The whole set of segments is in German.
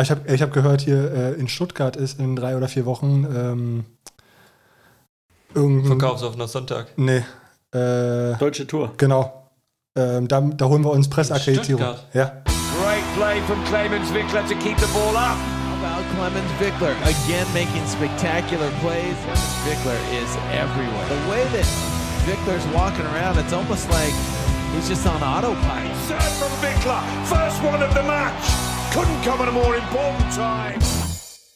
Ah, ich habe ich hab gehört, hier äh, in Stuttgart ist in drei oder vier Wochen ähm, irgendein. Verkaufsoffener Sonntag. Nee. Äh, Deutsche Tour. genau. Ähm, da, da holen wir uns Presseakkreditierung. Stuttgart? Ja. Great play from Clemens Wickler to keep the ball up. How about Clemens Vickler again making spectacular plays? Vickler is everywhere. The way that Vickler's walking around, it's almost like he's just on autopilot. Serve from Wickler. First one of the match. Couldn't come at a more important time.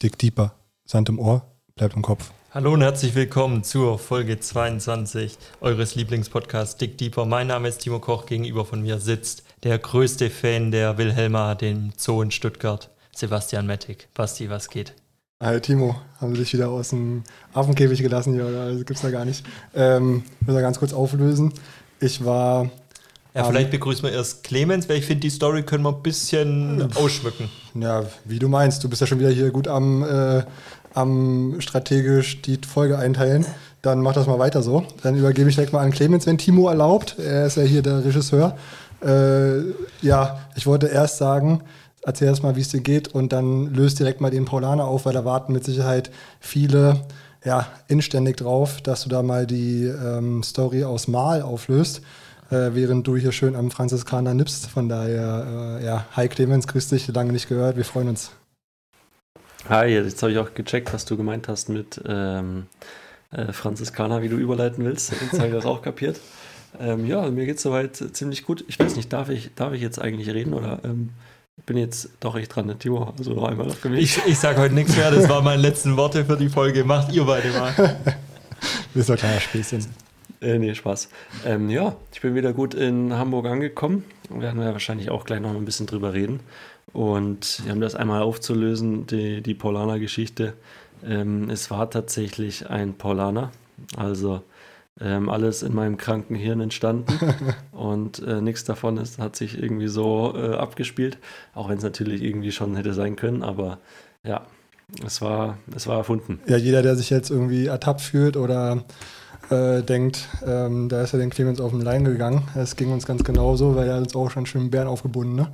Dick Deeper. Sand im Ohr, bleibt im Kopf. Hallo und herzlich willkommen zur Folge 22 eures Lieblingspodcasts Dick Deeper. Mein Name ist Timo Koch, gegenüber von mir sitzt der größte Fan der Wilhelma, dem Zoo in Stuttgart, Sebastian Mettig. Basti, was geht? Hi Timo, haben sie dich wieder aus dem Affenkäfig gelassen hier, oder? Das gibt's da gar nicht. Ähm, muss da ganz kurz auflösen. Ich war. Ja, Ähm, vielleicht begrüßen wir erst Clemens, weil ich finde, die Story können wir ein bisschen ausschmücken. Ja, wie du meinst, du bist ja schon wieder hier gut am, äh, am strategisch die Folge einteilen. Dann mach das mal weiter so. Dann übergebe ich direkt mal an Clemens, wenn Timo erlaubt. Er ist ja hier der Regisseur. Äh, ja, ich wollte erst sagen, erzähl erst mal, wie es dir geht und dann löst direkt mal den Paulaner auf, weil da warten mit Sicherheit viele ja, inständig drauf, dass du da mal die ähm, Story aus Mal auflöst, während du hier schön am Franziskaner nippst. Von daher, äh, ja, hi Clemens, grüß dich, lange nicht gehört, wir freuen uns. Hi, jetzt habe ich auch gecheckt, was du gemeint hast mit ähm, äh, Franziskaner, wie du überleiten willst. Jetzt habe ich das auch kapiert. Ähm, ja, mir geht es soweit ziemlich gut. Ich weiß nicht, darf ich, darf ich jetzt eigentlich reden oder ähm, bin jetzt doch echt dran, ne? Timo? Also noch einmal für mich. Ich, ich sage heute nichts mehr, das waren meine letzten Worte für die Folge. Macht ihr beide mal. Das ist doch ein kleiner Späßchen. Äh, nee, Spaß. Ähm, ja, ich bin wieder gut in Hamburg angekommen. Werden wir wahrscheinlich auch gleich noch ein bisschen drüber reden. Und um das einmal aufzulösen, die, die Paulaner-Geschichte. Ähm, es war tatsächlich ein Paulaner. Also ähm, alles in meinem kranken Hirn entstanden. Und äh, nichts davon ist, hat sich irgendwie so äh, abgespielt. Auch wenn es natürlich irgendwie schon hätte sein können. Aber ja, es war, es war erfunden. Ja, jeder, der sich jetzt irgendwie ertappt fühlt oder äh, denkt, ähm, da ist ja den Clemens auf den Lein gegangen. Es ging uns ganz genauso, weil er hat uns auch schon schön mit Bären aufgebunden, ne?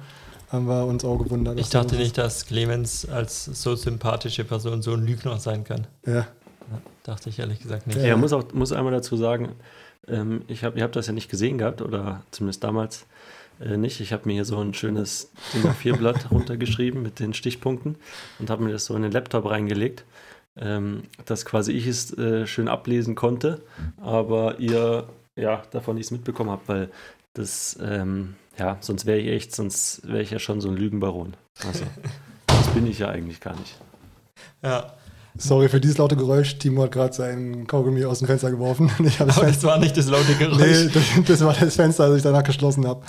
Haben wir uns auch gewundert. Ich dachte nicht, dass Clemens als so sympathische Person so ein Lügner sein kann. Ja. Dachte ich ehrlich gesagt nicht. Ja. Ja, muss auch muss einmal dazu sagen, ähm, ich hab, ihr habt das ja nicht gesehen gehabt oder zumindest damals äh, nicht. Ich habe mir hier so ein schönes DIN A4-Blatt runtergeschrieben mit den Stichpunkten und habe mir das so in den Laptop reingelegt, ähm, dass quasi ich es äh, schön ablesen konnte, aber ihr ja davon nichts mitbekommen habt, weil das ähm, ja sonst wäre ich echt, sonst wäre ich ja schon so ein Lügenbaron. Also das bin ich ja eigentlich gar nicht. Ja, Sorry für dieses laute Geräusch. Timo hat gerade seinen Kaugummi aus dem Fenster geworfen. Ich das aber Fenster, das war nicht das laute Geräusch. nee, das, das war das Fenster, das ich danach geschlossen habe.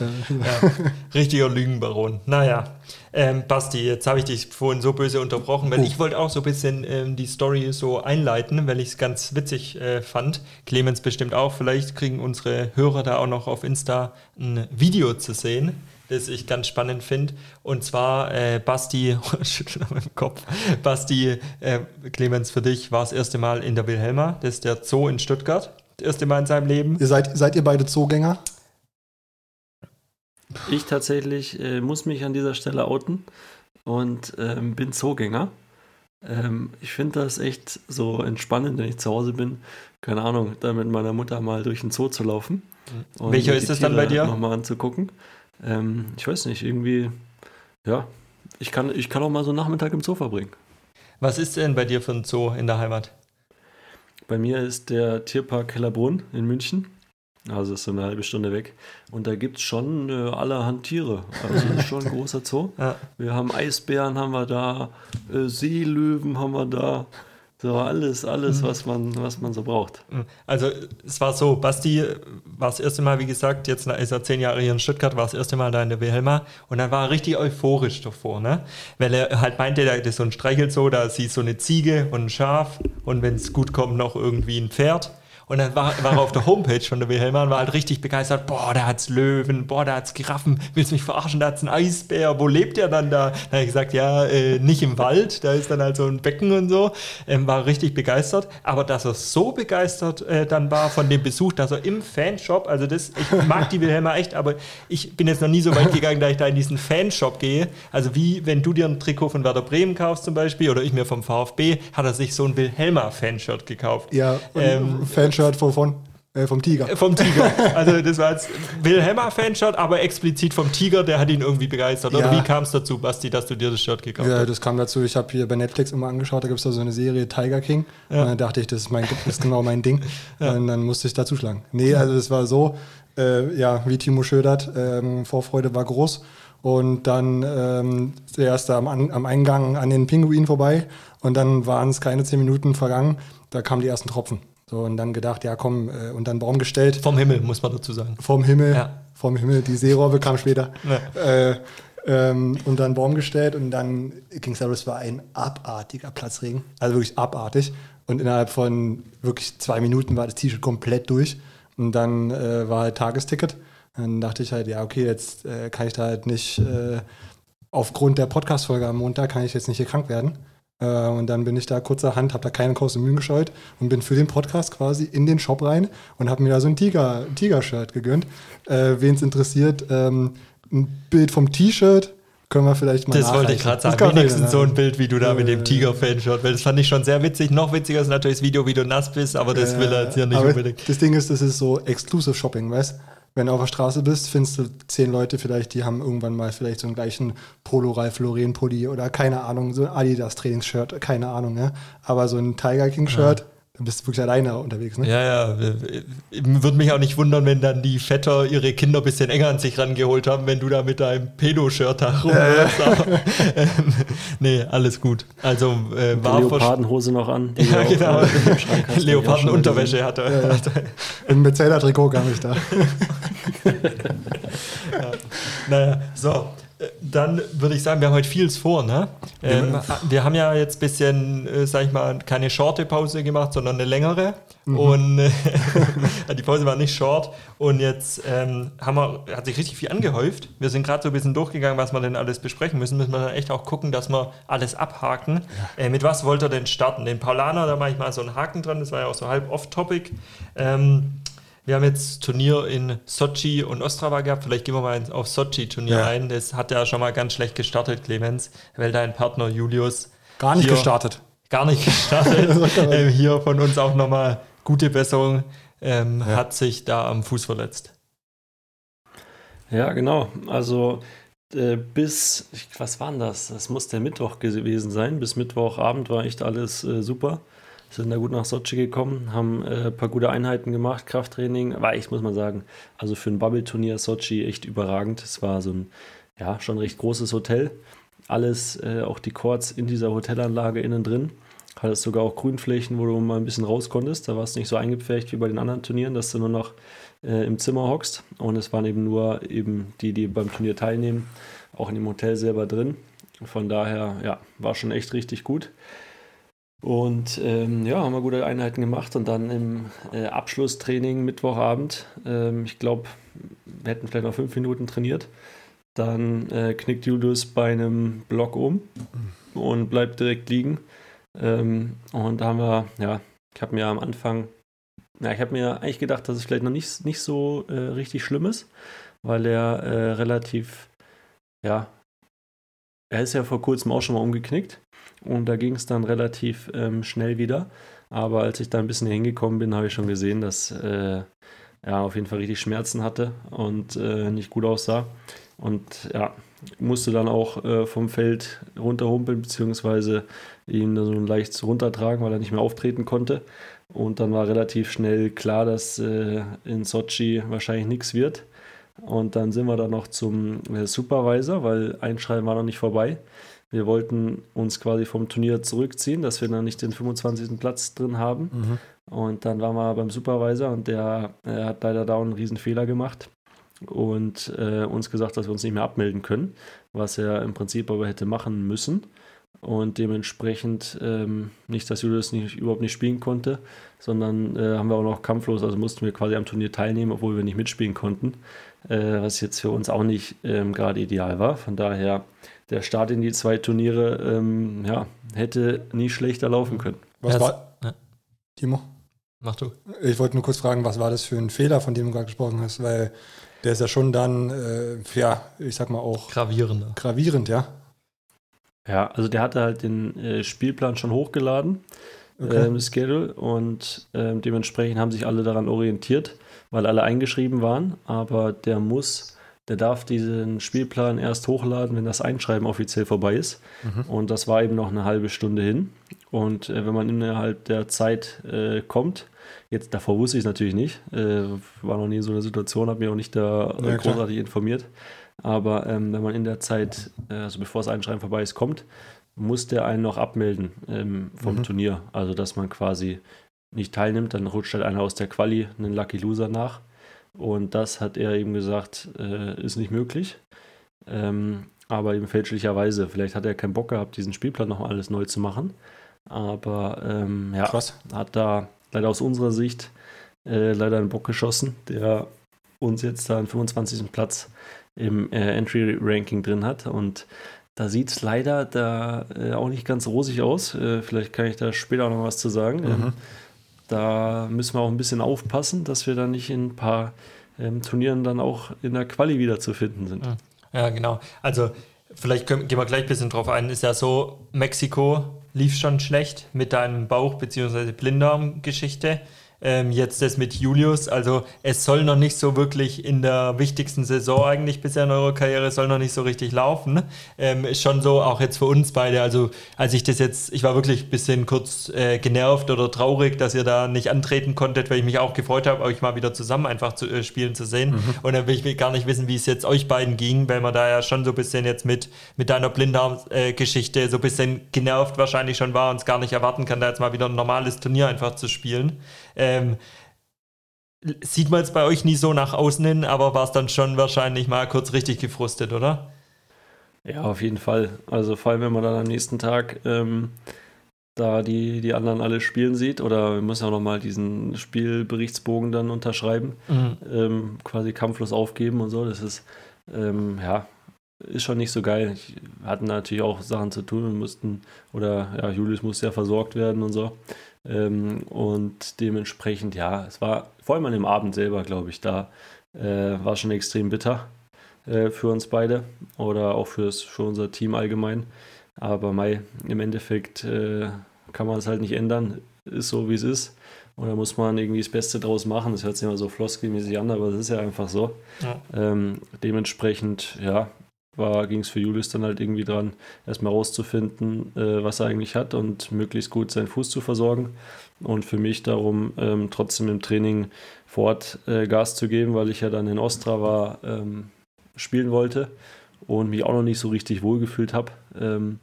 Ja, richtiger Lügenbaron. Naja, ähm, Basti, jetzt habe ich dich vorhin so böse unterbrochen, weil Oh. ich wollte auch so ein bisschen ähm, die Story so einleiten, weil ich es ganz witzig äh, fand. Clemens bestimmt auch. Vielleicht kriegen unsere Hörer da auch noch auf Insta ein Video zu sehen, das ich ganz spannend finde. Und zwar, äh, Basti, schüttel noch im Kopf, Basti, äh, Clemens, für dich war das erste Mal in der Wilhelma. Das ist der Zoo in Stuttgart. Das erste Mal in seinem Leben. Ihr seid, seid ihr beide Zoogänger? Ich tatsächlich äh, muss mich an dieser Stelle outen und ähm, bin Zoogänger. Ähm, ich finde das echt so entspannend, wenn ich zu Hause bin. Keine Ahnung, dann mit meiner Mutter mal durch den Zoo zu laufen. und Welcher ist das dann bei dir? Nochmal anzugucken. Ähm, ich weiß nicht, irgendwie, ja, ich kann, ich kann auch mal so einen Nachmittag im Zoo verbringen. Was ist denn bei dir für ein Zoo in der Heimat? Bei mir ist der Tierpark Hellerbrunn in München. Also ist so eine halbe Stunde weg. Und da gibt es schon äh, allerhand Tiere. Also ist schon ein großer Zoo. Ja. Wir haben Eisbären, haben wir da, äh, Seelöwen haben wir da. So alles, alles, was man, was man so braucht. Also es war so, Basti war das erste Mal, wie gesagt, jetzt ist er zehn Jahre hier in Stuttgart, war das erste Mal da in der Wilhelma und dann war er richtig euphorisch davor, ne? Weil er halt meinte, da ist so ein Streichelzoo, da siehst so eine Ziege und ein Schaf und wenn es gut kommt, noch irgendwie ein Pferd. Und dann war, war er auf der Homepage von der Wilhelma und war halt richtig begeistert. Boah, da hat's Löwen, boah, da hat's Giraffen. Willst du mich verarschen? Da hat's einen Eisbär. Wo lebt der dann da? Dann habe ich gesagt, ja, äh, nicht im Wald. Da ist dann halt so ein Becken und so. Ähm, war richtig begeistert. Aber dass er so begeistert äh, dann war von dem Besuch, dass er im Fanshop, also das, ich mag die Wilhelma echt, aber ich bin jetzt noch nie so weit gegangen, dass ich da in diesen Fanshop gehe. Also wie wenn du dir ein Trikot von Werder Bremen kaufst zum Beispiel oder ich mir vom VfB, hat er sich so ein Wilhelma-Fanshirt gekauft. Ja, Ähm, Fanshirt wovon? Äh, vom Tiger. Vom Tiger. Also das war jetzt Wilhelma Fanshirt, aber explizit vom Tiger, der hat ihn irgendwie begeistert. Oder Ja. wie kam es dazu, Basti, dass du dir das Shirt gekauft Ja, hast? das kam dazu. Ich habe hier bei Netflix immer angeschaut, da gibt es da so eine Serie Tiger King. Ja. Und dann dachte ich, das ist, mein, das ist genau mein Ding. Und dann musste ich da zuschlagen. Nee, also das war so, äh, ja, wie Timo schildert, ähm, Vorfreude war groß. Und dann ähm, zuerst am, am Eingang an den Pinguin vorbei. Und dann waren es keine zehn Minuten vergangen. Da kamen die ersten Tropfen. So, und dann gedacht, ja komm, äh, und dann Baum gestellt. Vom Himmel, muss man dazu sagen. Vom Himmel, Ja. vom Himmel, die Seerobbe kam später. Ja. Äh, ähm, und dann Baum gestellt und dann ging es es war ein abartiger Platzregen. Also wirklich abartig. Und innerhalb von wirklich zwei Minuten war das T-Shirt komplett durch. Und dann äh, war halt Tagesticket. Dann dachte ich halt, ja, okay, jetzt äh, kann ich da halt nicht, äh, aufgrund der Podcast-Folge am Montag kann ich jetzt nicht hier krank werden. Äh, und dann bin ich da kurzerhand, habe da keine großen Mühen gescheut und bin für den Podcast quasi in den Shop rein und habe mir da so ein Tiger- Tiger-Shirt gegönnt. Äh, Wen es interessiert, ähm, ein Bild vom T-Shirt können wir vielleicht mal Das wollte ich gerade sagen. Wenigstens vielleicht so ein. Bild, wie du da mit dem Äh, Tiger-Fanshirt, weil das fand ich schon sehr witzig. Noch witziger ist natürlich das Video, wie du nass bist, aber das will er jetzt hier nicht unbedingt. Das Ding ist, das ist so Exclusive Shopping, weißt Wenn du auf der Straße bist, findest du zehn Leute vielleicht, die haben irgendwann mal vielleicht so einen gleichen Polo Ralph Lauren Pulli oder keine Ahnung, so ein Adidas Trainingsshirt, keine Ahnung, ja. Aber so ein Tiger King Shirt, da bist du wirklich alleine unterwegs, ne? Ja, ja. äh, Würde mich auch nicht wundern, wenn dann die Vetter ihre Kinder ein bisschen enger an sich rangeholt haben, wenn du da mit deinem Pedo-Shirt da rumläufst. Aber, ähm, nee, alles gut. Also äh, war Leopardenhose noch an. die Ja, genau. äh, Leoparden-Unterwäsche hatte. Im Metzeler-Trikot kam ich da. Naja, so. Dann würde ich sagen, wir haben heute vieles vor, ne? Ähm, wir haben ja jetzt ein bisschen, äh, sag ich mal, keine shorte Pause gemacht, sondern eine längere. Und äh, die Pause war nicht short. Und jetzt ähm, haben wir, hat sich richtig viel angehäuft. Wir sind gerade so ein bisschen durchgegangen, was wir denn alles besprechen müssen. Müssen wir dann echt auch gucken, dass wir alles abhaken. Äh, mit was wollt ihr denn starten? Den Paulaner, da mache ich mal so einen Haken dran. Das war ja auch so halb off-topic. Ähm, wir haben jetzt Turnier in Sochi und Ostrava gehabt. Vielleicht gehen wir mal auf Sochi-Turnier Ja. ein. Das hat ja schon mal ganz schlecht gestartet, Clemens, weil dein Partner Julius Gar nicht Hier. gestartet. gar nicht gestartet. ähm, hier von uns auch nochmal gute Besserung. Ähm, Ja. Hat sich da am Fuß verletzt. Ja, genau. Also äh, bis, was war denn das? Das muss der Mittwoch gewesen sein. Bis Mittwochabend war echt alles äh, super. Sind da gut nach Sochi gekommen, haben äh, ein paar gute Einheiten gemacht, Krafttraining. War echt, muss man sagen, also für ein Bubble-Turnier Sochi echt überragend. Es war so ein, ja, schon recht großes Hotel. Alles, äh, auch die Courts in dieser Hotelanlage innen drin. Hattest sogar auch Grünflächen, wo du mal ein bisschen raus konntest. Da war es nicht so eingepfercht wie bei den anderen Turnieren, dass du nur noch äh, im Zimmer hockst. Und es waren eben nur eben die, die beim Turnier teilnehmen, auch in dem Hotel selber drin. Von daher, ja, war schon echt richtig gut. Und ähm, ja, haben wir gute Einheiten gemacht und dann im äh, Abschlusstraining Mittwochabend, ähm, ich glaube, wir hätten vielleicht noch fünf Minuten trainiert. Dann äh, knickt Julius bei einem Block um und bleibt direkt liegen. Ähm, und da haben wir, ja, ich habe mir am Anfang, ja, ich habe mir eigentlich gedacht, dass es vielleicht noch nicht, nicht so äh, richtig schlimm ist, weil er äh, relativ, ja, er ist ja vor kurzem auch schon mal umgeknickt und da ging es dann relativ ähm, schnell wieder. Aber als ich da ein bisschen hingekommen bin, habe ich schon gesehen, dass äh, er auf jeden Fall richtig Schmerzen hatte und äh, nicht gut aussah. Und ja, musste dann auch äh, vom Feld runterhumpeln, beziehungsweise ihn so leicht runtertragen, weil er nicht mehr auftreten konnte. Und dann war relativ schnell klar, dass äh, in Sochi wahrscheinlich nichts wird. Und dann sind wir dann noch zum äh, Supervisor, weil Einschreiben war noch nicht vorbei. Wir wollten uns quasi vom Turnier zurückziehen, dass wir dann nicht den 25. Platz drin haben. Und dann waren wir beim Supervisor und der äh, hat leider da einen riesen Fehler gemacht und äh, uns gesagt, dass wir uns nicht mehr abmelden können, was er im Prinzip aber hätte machen müssen. Und dementsprechend ähm, nicht, dass Julius nicht, überhaupt nicht spielen konnte, sondern äh, haben wir auch noch kampflos, also mussten wir quasi am Turnier teilnehmen, obwohl wir nicht mitspielen konnten, äh, was jetzt für uns auch nicht ähm, gerade ideal war. Von daher, der Start in die zwei Turniere ähm, ja, hätte nie schlechter laufen können. Was war, ja. Timo? Mach du. Ich wollte nur kurz fragen, was war das für ein Fehler, von dem du gerade gesprochen hast? Weil der ist ja schon dann, äh, ja, ich sag mal auch Gravierender. gravierend, ja? Ja, also der hatte halt den äh, Spielplan schon hochgeladen, Okay. ähm, Schedule, und ähm, dementsprechend haben sich alle daran orientiert, weil alle eingeschrieben waren. Aber der muss, der darf diesen Spielplan erst hochladen, wenn das Einschreiben offiziell vorbei ist. Und das war eben noch eine halbe Stunde hin. Und äh, wenn man innerhalb der Zeit äh, kommt, jetzt davor wusste ich es natürlich nicht, äh, war noch nie in so einer Situation, habe mich auch nicht da Ja, großartig informiert. Aber ähm, wenn man in der Zeit, äh, also bevor das Einschreiben vorbei ist, kommt, muss der einen noch abmelden ähm, vom Mhm. Turnier. Also dass man quasi nicht teilnimmt, dann rutscht halt einer aus der Quali einen Lucky Loser nach. Und das hat er eben gesagt, äh, ist nicht möglich. Ähm, aber eben fälschlicherweise. Vielleicht hat er keinen Bock gehabt, diesen Spielplan noch alles neu zu machen. Aber ähm, ja, Krass. hat da leider aus unserer Sicht äh, leider einen Bock geschossen, der uns jetzt da einen 25. Platz im äh, Entry-Ranking drin hat. Und da sieht es leider da äh, auch nicht ganz rosig aus. Äh, vielleicht kann ich da später auch noch was zu sagen. Ähm, da müssen wir auch ein bisschen aufpassen, dass wir da nicht in ein paar ähm, Turnieren dann auch in der Quali wieder zu finden sind. Ja, genau. Also, vielleicht können, gehen wir gleich ein bisschen drauf ein. Ist ja so, Mexiko lief schon schlecht mit deinem Bauch- bzw. Blinddarm-Geschichte. Ähm, jetzt das mit Julius. Also, es soll noch nicht so wirklich in der wichtigsten Saison eigentlich bisher in eurer Karriere, soll noch nicht so richtig laufen. Ähm, ist schon so, auch jetzt für uns beide. Also, als ich das jetzt, ich war wirklich ein bisschen kurz äh, genervt oder traurig, dass ihr da nicht antreten konntet, weil ich mich auch gefreut habe, euch mal wieder zusammen einfach zu äh, spielen zu sehen. Und dann will ich gar nicht wissen, wie es jetzt euch beiden ging, weil man da ja schon so ein bisschen jetzt mit, mit deiner Blinddarm-Geschichte so ein bisschen genervt wahrscheinlich schon war und es gar nicht erwarten kann, da jetzt mal wieder ein normales Turnier einfach zu spielen. Ähm, sieht man es bei euch nie so nach außen hin, aber war es dann schon wahrscheinlich mal kurz richtig gefrustet, oder? Ja, auf jeden Fall. Also vor allem, wenn man dann am nächsten Tag ähm, da die, die anderen alle spielen sieht, oder wir müssen ja auch nochmal diesen Spielberichtsbogen dann unterschreiben, ähm, quasi kampflos aufgeben und so. Das ist, ähm, ja, ist schon nicht so geil. Ich, wir hatten natürlich auch Sachen zu tun und mussten, oder ja, Julius musste ja versorgt werden und so. Ähm, und dementsprechend, ja, es war vor allem an dem Abend selber, glaube ich, da äh, war schon extrem bitter äh, für uns beide oder auch fürs, für unser Team allgemein. Aber Mai, im Endeffekt äh, kann man es halt nicht ändern. Ist so, wie es ist. Und da muss man irgendwie das Beste draus machen. Das hört sich immer so floskelmäßig an, aber es ist ja einfach so. Ja. Ähm, dementsprechend, ja, ging es für Julius dann halt irgendwie dran, erstmal rauszufinden, äh, was er eigentlich hat und möglichst gut seinen Fuß zu versorgen. Und für mich darum, ähm, trotzdem im Training vor Ort äh, Gas zu geben, weil ich ja dann in Ostrava ähm, spielen wollte und mich auch noch nicht so richtig wohlgefühlt habe. Ähm,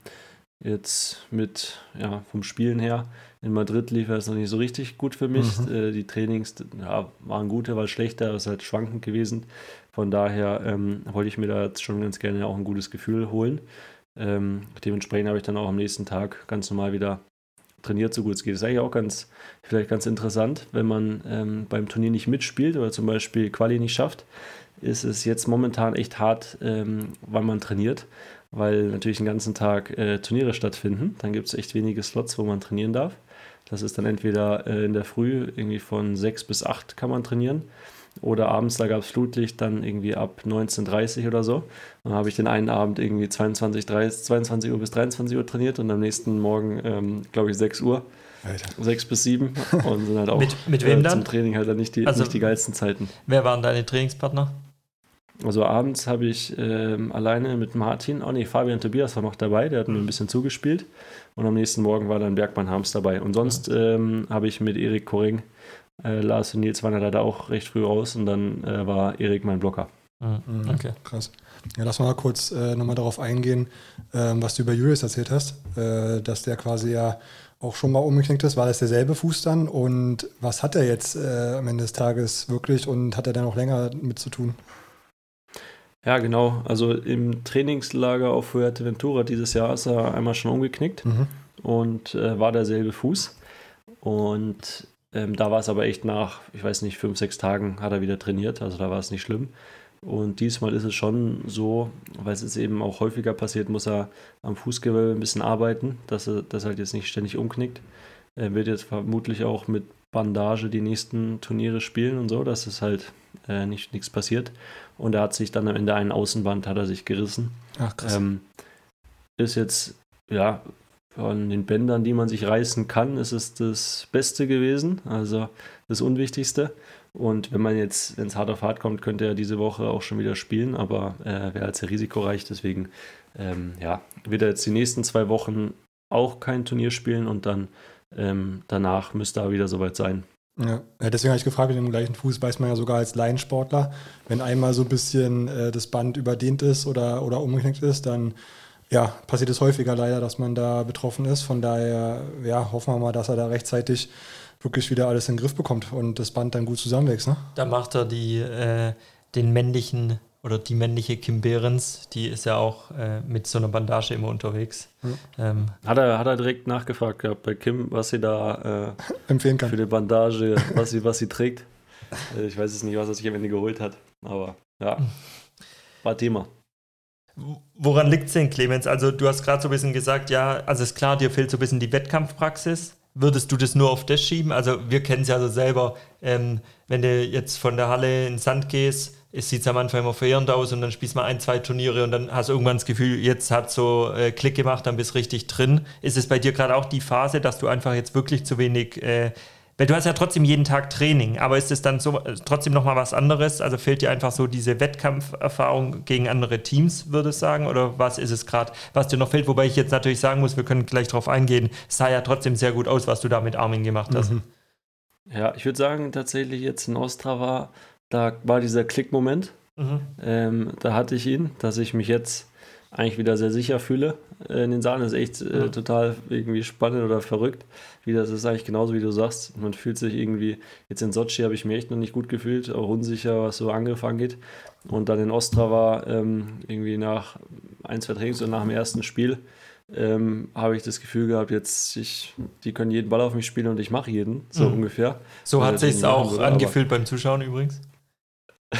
jetzt mit, ja, vom Spielen her. In Madrid lief es noch nicht so richtig gut für mich. Äh, die Trainings ja, waren gute, war schlechter, es ist halt schwankend gewesen. Von daher ähm, wollte ich mir da jetzt schon ganz gerne auch ein gutes Gefühl holen. Ähm, dementsprechend habe ich dann auch am nächsten Tag ganz normal wieder trainiert, so gut es geht. Das ist eigentlich auch ganz, vielleicht ganz interessant, wenn man ähm, beim Turnier nicht mitspielt oder zum Beispiel Quali nicht schafft, ist es jetzt momentan echt hart, ähm, wann man trainiert, weil natürlich den ganzen Tag äh, Turniere stattfinden. Dann gibt es echt wenige Slots, wo man trainieren darf. Das ist dann entweder äh, in der Früh irgendwie von 6 bis 8 kann man trainieren oder abends, da gab es Flutlicht, dann irgendwie ab 19.30 oder so. Dann habe ich den einen Abend irgendwie 22, 30, 22 Uhr bis 23 Uhr trainiert und am nächsten Morgen, ähm, glaube ich, 6 Uhr, Alter. 6 bis 7 und sind halt auch Mit- mit wem äh, dann? zum Training halt dann nicht die, Also- nicht die geilsten Zeiten. Wer waren deine Trainingspartner? Also abends habe ich ähm, alleine mit Martin, oh nee, Fabian Tobias war noch dabei, der hat mir ein bisschen zugespielt. Und am nächsten Morgen war dann Bergmann Harms dabei. Und sonst ähm, habe ich mit Erik Koring, äh, Lars und Nils waren ja leider auch recht früh raus und dann äh, war Erik mein Blocker. Mhm. Okay. Krass. Ja, lass mal kurz äh, nochmal darauf eingehen, ähm, was du über Julius erzählt hast, äh, dass der quasi ja auch schon mal umgeknickt ist. War das derselbe Fuß dann? Und was hat er jetzt äh, am Ende des Tages wirklich und hat er dann auch länger mit zu tun? Ja, genau. Also im Trainingslager auf Fuerteventura dieses Jahr ist er einmal schon umgeknickt mhm. und äh, war derselbe Fuß. Und ähm, da war es aber echt nach, ich weiß nicht, fünf, sechs Tagen hat er wieder trainiert. Also da war es nicht schlimm. Und diesmal ist es schon so, weil es eben auch häufiger passiert, muss er am Fußgewölbe ein bisschen arbeiten, dass er das halt jetzt nicht ständig umknickt. Er wird jetzt vermutlich auch mit Bandage die nächsten Turniere spielen und so, dass es halt äh, nicht nichts passiert. Und er hat sich dann am Ende einen Außenband hat er sich gerissen. Ach krass. Ähm, ist jetzt ja von den Bändern, die man sich reißen kann, ist es das Beste gewesen, also das Unwichtigste. Und wenn man jetzt, wenn es hart auf hart kommt, könnte er diese Woche auch schon wieder spielen, aber äh, wäre halt sehr risikoreich. Deswegen ähm, ja, wird er jetzt die nächsten zwei Wochen auch kein Turnier spielen und dann ähm, danach müsste er wieder soweit sein. Ja, deswegen habe ich gefragt, mit dem gleichen Fuß weiß man ja sogar als Laiensportler, wenn einmal so ein bisschen äh, das Band überdehnt ist oder, oder umgeknickt ist, dann ja, passiert es häufiger leider, dass man da betroffen ist. Von daher ja, hoffen wir mal, dass er da rechtzeitig wirklich wieder alles in den Griff bekommt und das Band dann gut zusammenwächst. Ne? Da macht er die, äh, den männlichen oder die männliche Kim Behrens, die ist ja auch äh, mit so einer Bandage immer unterwegs. Mhm. Ähm, hat, er, hat er direkt nachgefragt gehabt bei Kim, was sie da äh, empfehlen kann. Für die Bandage, was sie, was sie trägt. Äh, ich weiß es nicht, was er sich am Ende geholt hat, aber ja, war Thema. Woran liegt es denn, Clemens? Also, du hast gerade so ein bisschen gesagt, ja, also ist klar, dir fehlt so ein bisschen die Wettkampfpraxis. Würdest du das nur auf das schieben? Also, wir kennen es ja so selber, ähm, wenn du jetzt von der Halle in Sand gehst, es sieht am Anfang immer verheerend aus und dann spielst du mal ein, zwei Turniere und dann hast du irgendwann das Gefühl, jetzt hat so äh, Klick gemacht, dann bist richtig drin. Ist es bei dir gerade auch die Phase, dass du einfach jetzt wirklich zu wenig äh, weil du hast ja trotzdem jeden Tag Training, aber ist es dann so äh, trotzdem nochmal was anderes? Also fehlt dir einfach so diese Wettkampferfahrung gegen andere Teams, würde ich sagen? Oder was ist es gerade, was dir noch fehlt? Wobei ich jetzt natürlich sagen muss, wir können gleich drauf eingehen, es sah ja trotzdem sehr gut aus, was du da mit Armin gemacht hast. Mhm. Ja, ich würde sagen, tatsächlich jetzt in Ostrava, da war dieser Klickmoment. Mhm. Ähm, da hatte ich ihn, dass ich mich jetzt eigentlich wieder sehr sicher fühle äh, in den Saalen. Das ist echt äh, total irgendwie spannend oder verrückt. Wie das ist eigentlich genauso, wie du sagst. Man fühlt sich irgendwie, jetzt in Sochi habe ich mich echt noch nicht gut gefühlt, auch unsicher, was so Angriff angeht. Und dann in Ostrava ähm, irgendwie nach ein, zwei Trainings und nach dem ersten Spiel ähm, habe ich das Gefühl gehabt, jetzt, ich, die können jeden Ball auf mich spielen und ich mache jeden, so mhm. ungefähr. So hat sich auch angefühlt beim Zuschauen übrigens.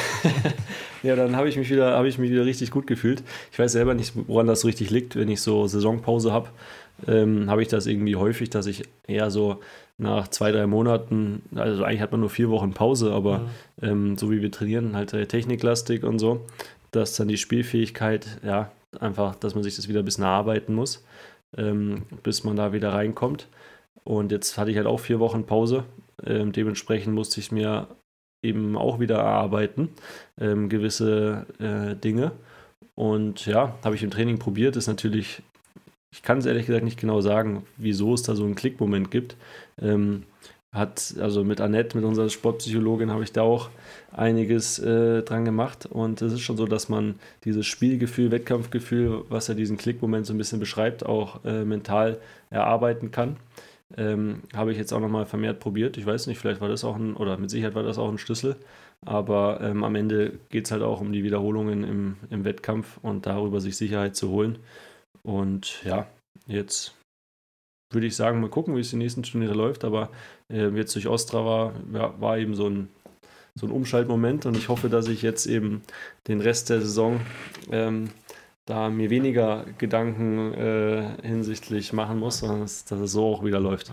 ja, dann habe ich mich wieder, habe ich mich wieder richtig gut gefühlt. Ich weiß selber nicht, woran das so richtig liegt, wenn ich so Saisonpause habe. Ähm, habe ich das irgendwie häufig, dass ich eher so nach zwei, drei Monaten, also eigentlich hat man nur vier Wochen Pause, aber mhm. ähm, so wie wir trainieren, halt techniklastig und so, dass dann die Spielfähigkeit, ja, einfach, dass man sich das wieder ein bisschen erarbeiten muss, ähm, bis man da wieder reinkommt. Und jetzt hatte ich halt auch vier Wochen Pause. Ähm, dementsprechend musste ich mir eben auch wieder erarbeiten, ähm, gewisse äh, Dinge. Und ja, habe ich im Training probiert, ist natürlich, ich kann es ehrlich gesagt nicht genau sagen, wieso es da so einen Klickmoment gibt. Ähm, hat, also mit Annette, mit unserer Sportpsychologin, habe ich da auch einiges äh, dran gemacht. Und es ist schon so, dass man dieses Spielgefühl, Wettkampfgefühl, was ja diesen Klickmoment so ein bisschen beschreibt, auch äh, mental erarbeiten kann. Ähm, habe ich jetzt auch nochmal vermehrt probiert. Ich weiß nicht, vielleicht war das auch ein, oder mit Sicherheit war das auch ein Schlüssel. Aber ähm, am Ende geht es halt auch um die Wiederholungen im, im Wettkampf und darüber sich Sicherheit zu holen. Und ja, jetzt würde ich sagen, mal gucken, wie es die nächsten Turniere läuft. Aber äh, jetzt durch Ostrava ja, war eben so ein, so ein Umschaltmoment und ich hoffe, dass ich jetzt eben den Rest der Saison ähm, da mir weniger Gedanken äh, hinsichtlich machen muss, sondern dass, dass, es so auch wieder läuft.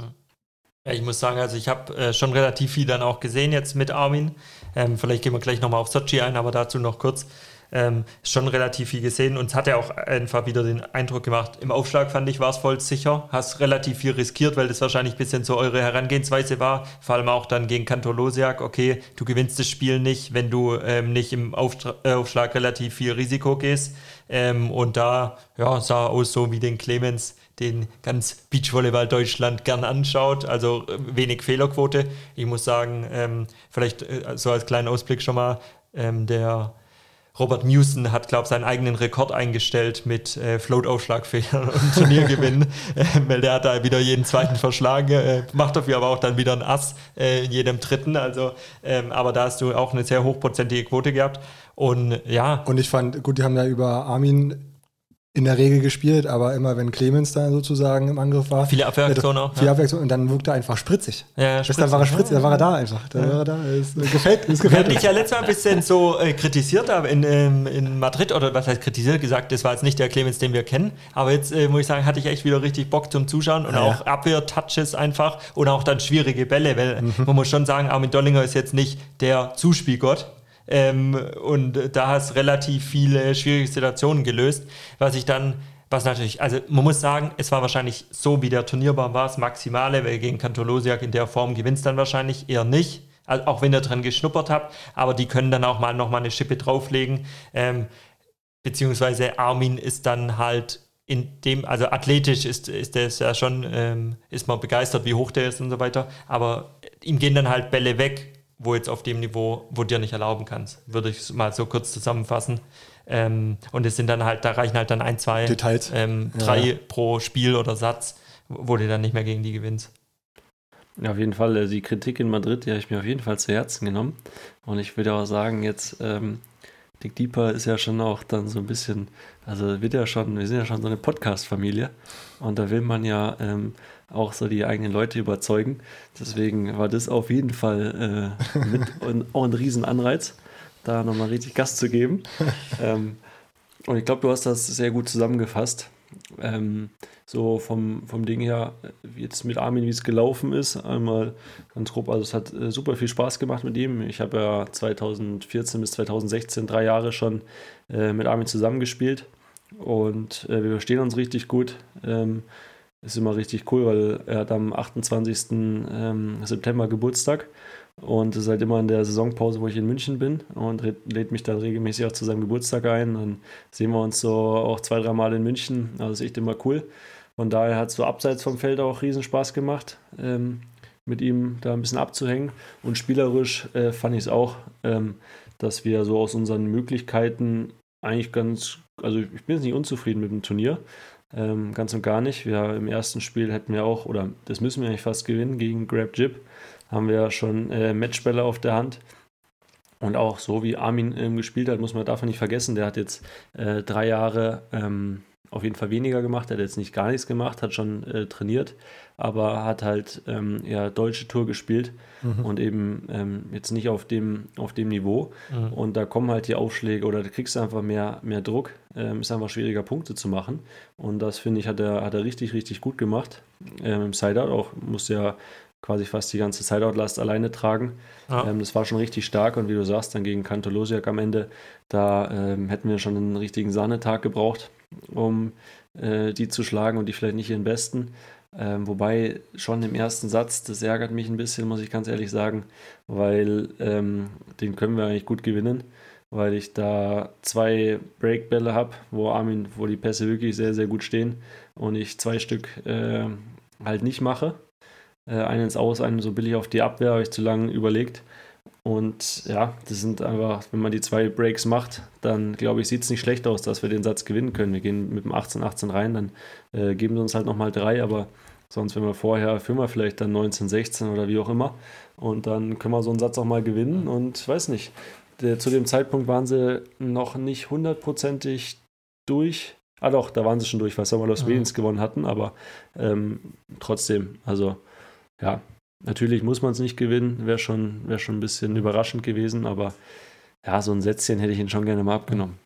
Ja, ich muss sagen, also ich habe äh, schon relativ viel dann auch gesehen jetzt mit Armin. Ähm, vielleicht gehen wir gleich nochmal auf Sochi ein, aber dazu noch kurz. Ähm, schon relativ viel gesehen und hat ja auch einfach wieder den Eindruck gemacht, im Aufschlag fand ich, war es voll sicher, hast relativ viel riskiert, weil das wahrscheinlich ein bisschen so eure Herangehensweise war, vor allem auch dann gegen Kantolosiak, okay, du gewinnst das Spiel nicht, wenn du ähm, nicht im Aufschlag, äh, Aufschlag relativ viel Risiko gehst ähm, und da ja, sah aus so wie den Clemens, den ganz Beachvolleyball Deutschland gern anschaut. Also äh, wenig Fehlerquote. Ich muss sagen, ähm, vielleicht äh, so als kleinen Ausblick schon mal, ähm, der Robert Mewson hat, glaube ich, seinen eigenen Rekord eingestellt mit äh, Float-Aufschlagfehlern und Turniergewinn, äh, weil der hat da wieder jeden zweiten verschlagen, äh, macht dafür aber auch dann wieder ein Ass äh, in jedem dritten. Also, ähm, aber da hast du auch eine sehr hochprozentige Quote gehabt. Und ja. Und ich fand, gut, die haben ja über Armin in der Regel gespielt, aber immer wenn Clemens da sozusagen im Angriff war. Viele Abwehraktionen auch. Viele ja. Abwehraktionen und dann wirkte er einfach spritzig. Ja, spritzig. Dann war er spritzig, dann war er da einfach. Dann ja. war er da. Es gefällt, es gefällt Wir ich ja letztes Mal ein bisschen so äh, kritisiert habe in, ähm, in Madrid, oder was heißt kritisiert, gesagt, das war jetzt nicht der Clemens, den wir kennen. Aber jetzt äh, muss ich sagen, hatte ich echt wieder richtig Bock zum Zuschauen und ja, auch Abwehr-Touches einfach und auch dann schwierige Bälle, weil mhm. man muss schon sagen, Armin Dollinger ist jetzt nicht der Zuspielgott, ähm, und da hast relativ viele schwierige Situationen gelöst, was ich dann, was natürlich, also man muss sagen, es war wahrscheinlich so, wie der Turnierbaum war, das Maximale, weil gegen Kantolosiak in der Form gewinnst dann wahrscheinlich eher nicht. Also auch wenn ihr dran geschnuppert habt, aber die können dann auch mal nochmal eine Schippe drauflegen. Ähm, beziehungsweise Armin ist dann halt in dem, also athletisch ist, ist der ja schon, ähm, ist man begeistert, wie hoch der ist und so weiter, aber ihm gehen dann halt Bälle weg, wo jetzt auf dem Niveau, wo dir nicht erlauben kannst, würde ich mal so kurz zusammenfassen. Ähm, und es sind dann halt, da reichen halt dann ein, zwei, Details. Ähm, drei ja. pro Spiel oder Satz, wo du dann nicht mehr gegen die gewinnst. Ja, auf jeden Fall, äh, die Kritik in Madrid, die habe ich mir auf jeden Fall zu Herzen genommen. Und ich würde auch sagen, jetzt, ähm, Dick Deeper ist ja schon auch dann so ein bisschen, also wird ja schon, wir sind ja schon so eine Podcast-Familie. Und da will man ja ähm, auch so die eigenen Leute überzeugen. Deswegen war das auf jeden Fall äh, mit und auch ein Riesenanreiz, da nochmal richtig Gas zu geben. ähm, und ich glaube, du hast das sehr gut zusammengefasst. Ähm, so vom, vom Ding her, jetzt mit Armin, wie es gelaufen ist, einmal ganz grob, also es hat äh, super viel Spaß gemacht mit ihm. Ich habe ja 2014 bis 2016 drei Jahre schon äh, mit Armin zusammengespielt und äh, wir verstehen uns richtig gut. Ähm, ist immer richtig cool, weil er hat am 28. Ähm, September Geburtstag und ist halt immer in der Saisonpause, wo ich in München bin und lädt mich dann regelmäßig auch zu seinem Geburtstag ein. Dann sehen wir uns so auch zwei, drei Mal in München. Also ist echt immer cool. Von daher hat es so abseits vom Feld auch riesen Spaß gemacht, ähm, mit ihm da ein bisschen abzuhängen. Und spielerisch äh, fand ich es auch, ähm, dass wir so aus unseren Möglichkeiten eigentlich ganz, also ich bin jetzt nicht unzufrieden mit dem Turnier, ähm, ganz und gar nicht. Wir im ersten Spiel hätten wir auch, oder das müssen wir eigentlich fast gewinnen gegen Grab Jib. Haben wir ja schon äh, Matchbälle auf der Hand. Und auch so wie Armin ähm, gespielt hat, muss man davon nicht vergessen. Der hat jetzt äh, drei Jahre ähm, auf jeden Fall weniger gemacht. Er hat jetzt nicht gar nichts gemacht, hat schon äh, trainiert, aber hat halt ähm, eher deutsche Tour gespielt mhm. und eben ähm, jetzt nicht auf dem, auf dem Niveau. Mhm. Und da kommen halt die Aufschläge oder du kriegst einfach mehr, mehr Druck. Ähm, ist einfach schwieriger, Punkte zu machen. Und das finde ich, hat er, hat er richtig, richtig gut gemacht. Ähm, Im Sideout auch, musste ja quasi fast die ganze Sideout-Last alleine tragen. Ja. Ähm, das war schon richtig stark und wie du sagst, dann gegen Kantolosiak am Ende, da ähm, hätten wir schon einen richtigen Sahnetag gebraucht um äh, die zu schlagen und die vielleicht nicht ihren besten. Ähm, wobei schon im ersten Satz, das ärgert mich ein bisschen, muss ich ganz ehrlich sagen, weil ähm, den können wir eigentlich gut gewinnen, weil ich da zwei Breakbälle habe, wo Armin, wo die Pässe wirklich sehr, sehr gut stehen und ich zwei Stück äh, halt nicht mache. Äh, einen ins Aus, einen so billig auf die Abwehr, habe ich zu lange überlegt. Und ja, das sind einfach, wenn man die zwei Breaks macht, dann glaube ich, sieht es nicht schlecht aus, dass wir den Satz gewinnen können. Wir gehen mit dem 18-18 rein, dann äh, geben sie uns halt nochmal drei, aber sonst, wenn wir vorher, führen wir vielleicht dann 19-16 oder wie auch immer. Und dann können wir so einen Satz auch mal gewinnen. Und weiß nicht, der, zu dem Zeitpunkt waren sie noch nicht hundertprozentig durch. Ah doch, da waren sie schon durch, weil Samuel mhm. gewonnen hatten, aber ähm, trotzdem, also ja, Natürlich muss man es nicht gewinnen, wäre schon, wär schon ein bisschen überraschend gewesen, aber ja, so ein Sätzchen hätte ich ihn schon gerne mal abgenommen.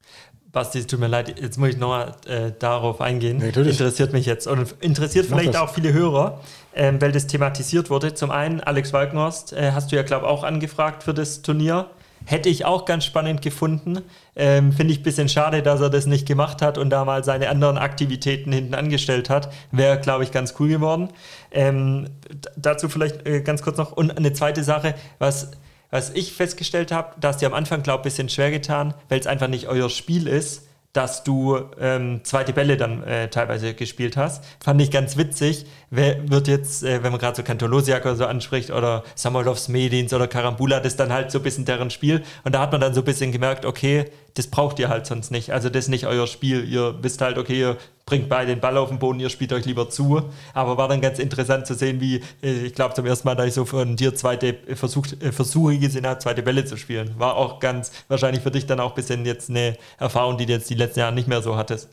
Basti, es tut mir leid, jetzt muss ich nochmal äh, darauf eingehen. Ja, interessiert mich jetzt und interessiert vielleicht auch viele Hörer, ähm, weil das thematisiert wurde. Zum einen, Alex Walkenhorst, äh, hast du ja, glaube ich, auch angefragt für das Turnier. Hätte ich auch ganz spannend gefunden. Ähm, Finde ich ein bisschen schade, dass er das nicht gemacht hat und da mal seine anderen Aktivitäten hinten angestellt hat. Wäre, glaube ich, ganz cool geworden. Ähm, dazu vielleicht äh, ganz kurz noch. Und eine zweite Sache, was, was ich festgestellt habe, dass dir am Anfang, glaube ich, ein bisschen schwer getan, weil es einfach nicht euer Spiel ist dass du ähm, zweite Bälle dann äh, teilweise gespielt hast. Fand ich ganz witzig. Wer wird jetzt, äh, wenn man gerade so Kantolosiak oder so anspricht oder Samolovs Medins oder Karambula, das dann halt so ein bisschen deren Spiel. Und da hat man dann so ein bisschen gemerkt, okay, das braucht ihr halt sonst nicht. Also das ist nicht euer Spiel. Ihr wisst halt, okay, ihr bringt beide den Ball auf den Boden, ihr spielt euch lieber zu. Aber war dann ganz interessant zu sehen, wie, äh, ich glaube zum ersten Mal, dass ich so von dir zweite versucht, äh, Versuche gesehen habe, zweite Bälle zu spielen. War auch ganz, wahrscheinlich für dich dann auch ein bisschen jetzt eine Erfahrung, die du jetzt die letzten Jahre nicht mehr so hattest.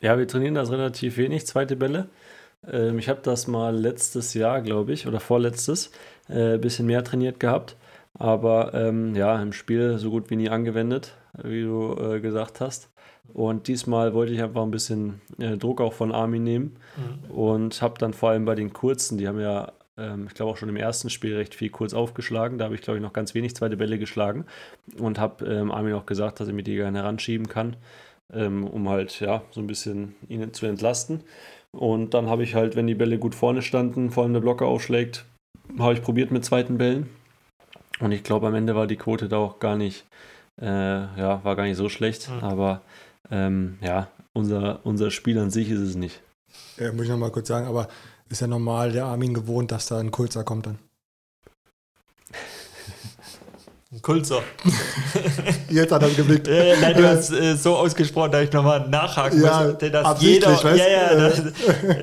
Ja, wir trainieren das relativ wenig, zweite Bälle. Ähm, ich habe das mal letztes Jahr, glaube ich, oder vorletztes, ein äh, bisschen mehr trainiert gehabt. Aber ähm, ja, im Spiel so gut wie nie angewendet, wie du äh, gesagt hast. Und diesmal wollte ich einfach ein bisschen äh, Druck auch von Armin nehmen mhm. und habe dann vor allem bei den kurzen, die haben ja, ähm, ich glaube auch schon im ersten Spiel recht viel kurz aufgeschlagen. Da habe ich, glaube ich, noch ganz wenig zweite Bälle geschlagen und habe ähm, Armin auch gesagt, dass er mir die gerne heranschieben kann, ähm, um halt ja so ein bisschen ihn zu entlasten. Und dann habe ich halt, wenn die Bälle gut vorne standen, vor allem der Blocker aufschlägt, habe ich probiert mit zweiten Bällen. Und ich glaube, am Ende war die Quote da auch gar nicht, äh, ja, war gar nicht so schlecht. Mhm. Aber ähm, ja, unser, unser Spiel an sich ist es nicht. Ja, muss ich nochmal kurz sagen, aber ist ja normal der Armin gewohnt, dass da ein Kurzer kommt dann. Ein Kulzer. Jetzt hat er geblickt. Äh, nein, du hast äh, so ausgesprochen, dass ich nochmal nachhaken ja, muss. Dass jeder. Weißt? Ja, ja, das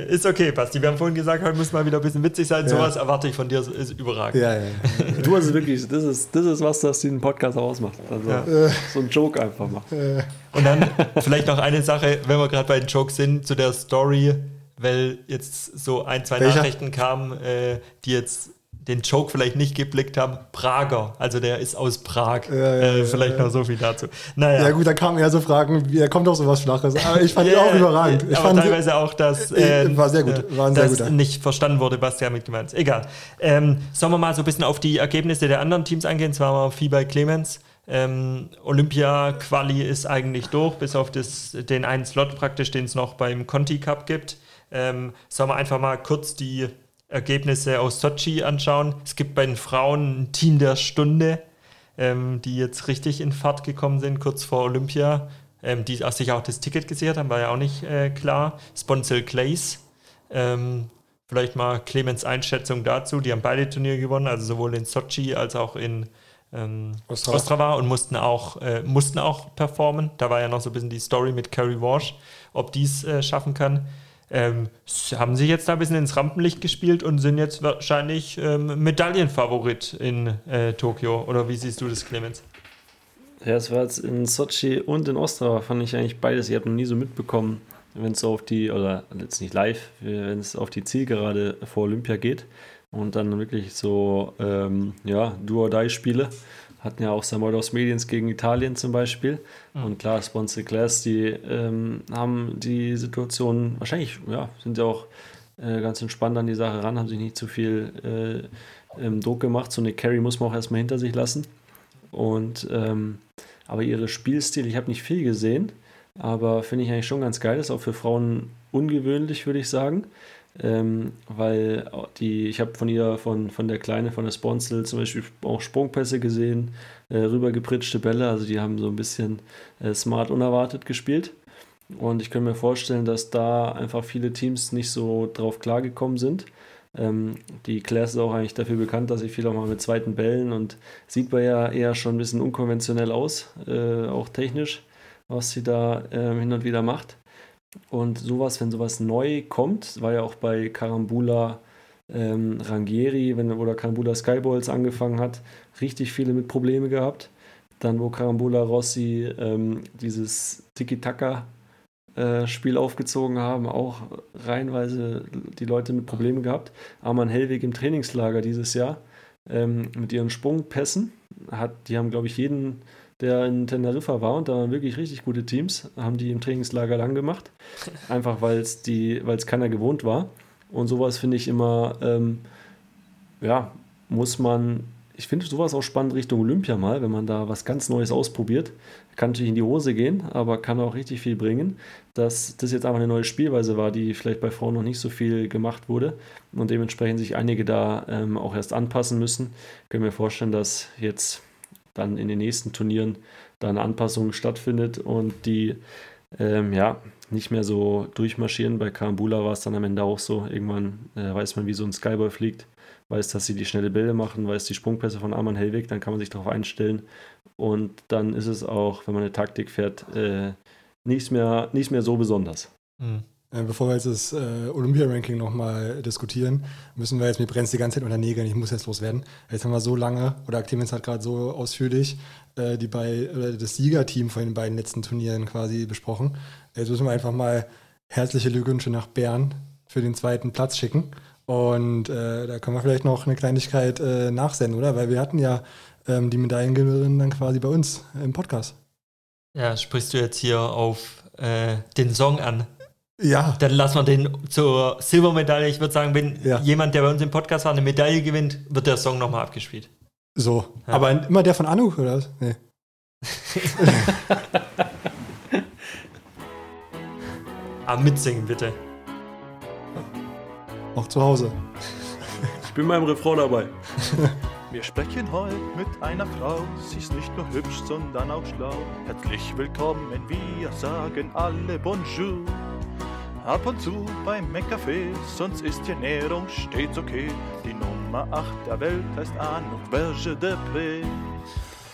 ist okay, Basti. Wir haben vorhin gesagt, heute muss mal wieder ein bisschen witzig sein. Ja. Sowas erwarte ich von dir, ist überragend. Ja, ja, ja. Du hast wirklich, das ist, das ist was, das den Podcast ausmacht. Also ja. so ein Joke einfach machen. Und dann vielleicht noch eine Sache, wenn wir gerade bei den Jokes sind, zu der Story, weil jetzt so ein, zwei Welcher? Nachrichten kamen, äh, die jetzt den Joke vielleicht nicht geblickt haben, Prager. Also der ist aus Prag. Ja, ja, äh, vielleicht ja, noch so viel dazu. Naja. Ja gut, da kamen eher so Fragen, wie, er kommt doch sowas Flaches. Aber ich fand ihn auch überragend. Ich aber fand teilweise auch, dass äh, war sehr gut. War ein dass sehr nicht verstanden wurde, was der damit gemeint ist. Egal. Ähm, sollen wir mal so ein bisschen auf die Ergebnisse der anderen Teams eingehen? Zwar mal viel bei Clemens. Ähm, Olympia-Quali ist eigentlich durch, bis auf das, den einen Slot praktisch, den es noch beim Conti Cup gibt. Ähm, sollen wir einfach mal kurz die Ergebnisse aus Sochi anschauen. Es gibt bei den Frauen ein Team der Stunde, ähm, die jetzt richtig in Fahrt gekommen sind, kurz vor Olympia, ähm, die sich auch das Ticket gesichert haben, war ja auch nicht äh, klar. Sponsor Clays. Ähm, vielleicht mal Clemens Einschätzung dazu. Die haben beide Turniere gewonnen, also sowohl in Sochi als auch in ähm, Ostrava. Ostrava. und mussten auch, äh, mussten auch performen. Da war ja noch so ein bisschen die Story mit Carrie Walsh, ob dies äh, schaffen kann ähm, haben sie jetzt da ein bisschen ins Rampenlicht gespielt und sind jetzt wahrscheinlich ähm, Medaillenfavorit in äh, Tokio. Oder wie siehst du das, Clemens? Ja, es war jetzt in Sochi und in Ostrava, fand ich eigentlich beides. Ich habe noch nie so mitbekommen, wenn es auf die, oder jetzt nicht live, wenn es auf die Zielgerade vor Olympia geht und dann wirklich so, ähm, ja, Do-or-Die-Spiele hatten ja auch Samodos Mediens gegen Italien zum Beispiel. Mhm. Und klar, Sponsor Class, die ähm, haben die Situation, wahrscheinlich, ja, sind ja auch äh, ganz entspannt an die Sache ran, haben sich nicht zu viel äh, ähm, Druck gemacht. So eine Carry muss man auch erstmal hinter sich lassen. Und ähm, aber ihre Spielstil, ich habe nicht viel gesehen, aber finde ich eigentlich schon ganz geil. Ist auch für Frauen ungewöhnlich, würde ich sagen ähm, weil die, ich habe von ihr, von, von der Kleine, von der Sponsel zum Beispiel auch Sprungpässe gesehen, äh, rübergepritschte Bälle, also die haben so ein bisschen äh, smart unerwartet gespielt. Und ich könnte mir vorstellen, dass da einfach viele Teams nicht so drauf klargekommen sind. Ähm, die Class ist auch eigentlich dafür bekannt, dass sie viel auch mal mit zweiten Bällen und sieht man ja eher schon ein bisschen unkonventionell aus, äh, auch technisch, was sie da äh, hin und wieder macht. Und sowas, wenn sowas neu kommt, war ja auch bei Karambula ähm, Rangieri, wenn, oder Karambula Skyballs angefangen hat, richtig viele mit Probleme gehabt. Dann, wo Karambula Rossi ähm, dieses Tiki-Taka äh, aufgezogen haben, auch reihenweise die Leute mit Problemen gehabt. Arman Hellweg im Trainingslager dieses Jahr ähm, mit ihren Sprungpässen, hat, die haben, glaube ich, jeden der in Teneriffa war und da waren wirklich richtig gute Teams, haben die im Trainingslager lang gemacht. Einfach weil es keiner gewohnt war. Und sowas finde ich immer, ähm, ja, muss man, ich finde sowas auch spannend Richtung Olympia mal, wenn man da was ganz Neues ausprobiert. Kann natürlich in die Hose gehen, aber kann auch richtig viel bringen. Dass das jetzt einfach eine neue Spielweise war, die vielleicht bei Frauen noch nicht so viel gemacht wurde und dementsprechend sich einige da ähm, auch erst anpassen müssen. Ich kann mir vorstellen, dass jetzt dann in den nächsten Turnieren da eine Anpassung stattfindet und die ähm, ja nicht mehr so durchmarschieren. Bei Karambula war es dann am Ende auch so. Irgendwann äh, weiß man, wie so ein Skyboy fliegt, weiß, dass sie die schnelle Bälle machen, weiß die Sprungpässe von Arman Hellweg, dann kann man sich darauf einstellen. Und dann ist es auch, wenn man eine Taktik fährt, äh, nicht, mehr, nicht mehr so besonders. Mhm. Äh, bevor wir jetzt das äh, Olympia-Ranking nochmal diskutieren, müssen wir jetzt, mir brennt die ganze Zeit unter Nägeln, ich muss jetzt loswerden. Jetzt haben wir so lange, oder Clemens hat gerade so ausführlich äh, die bei, das Siegerteam von den beiden letzten Turnieren quasi besprochen. Jetzt müssen wir einfach mal herzliche Glückwünsche nach Bern für den zweiten Platz schicken. Und äh, da können wir vielleicht noch eine Kleinigkeit äh, nachsenden, oder? Weil wir hatten ja ähm, die Medaillengewinnerin dann quasi bei uns im Podcast. Ja, sprichst du jetzt hier auf den Song an? Ja. Dann lassen wir den zur Silbermedaille. Ich würde sagen, wenn Ja. jemand, der bei uns im Podcast war, eine Medaille gewinnt, wird der Song nochmal abgespielt. So. Ja. Aber immer der von Anu, oder was? Nee. Ah, mitsingen bitte. Auch zu Hause. Ich bin beim Refrain dabei. Wir sprechen heute mit einer Frau, sie ist nicht nur hübsch, sondern auch schlau. Herzlich willkommen, wir sagen alle Bonjour. Ab und zu beim McCafé, sonst ist die Ernährung stets okay. Die Nummer 8 der Welt heißt Anne Berge de Pré.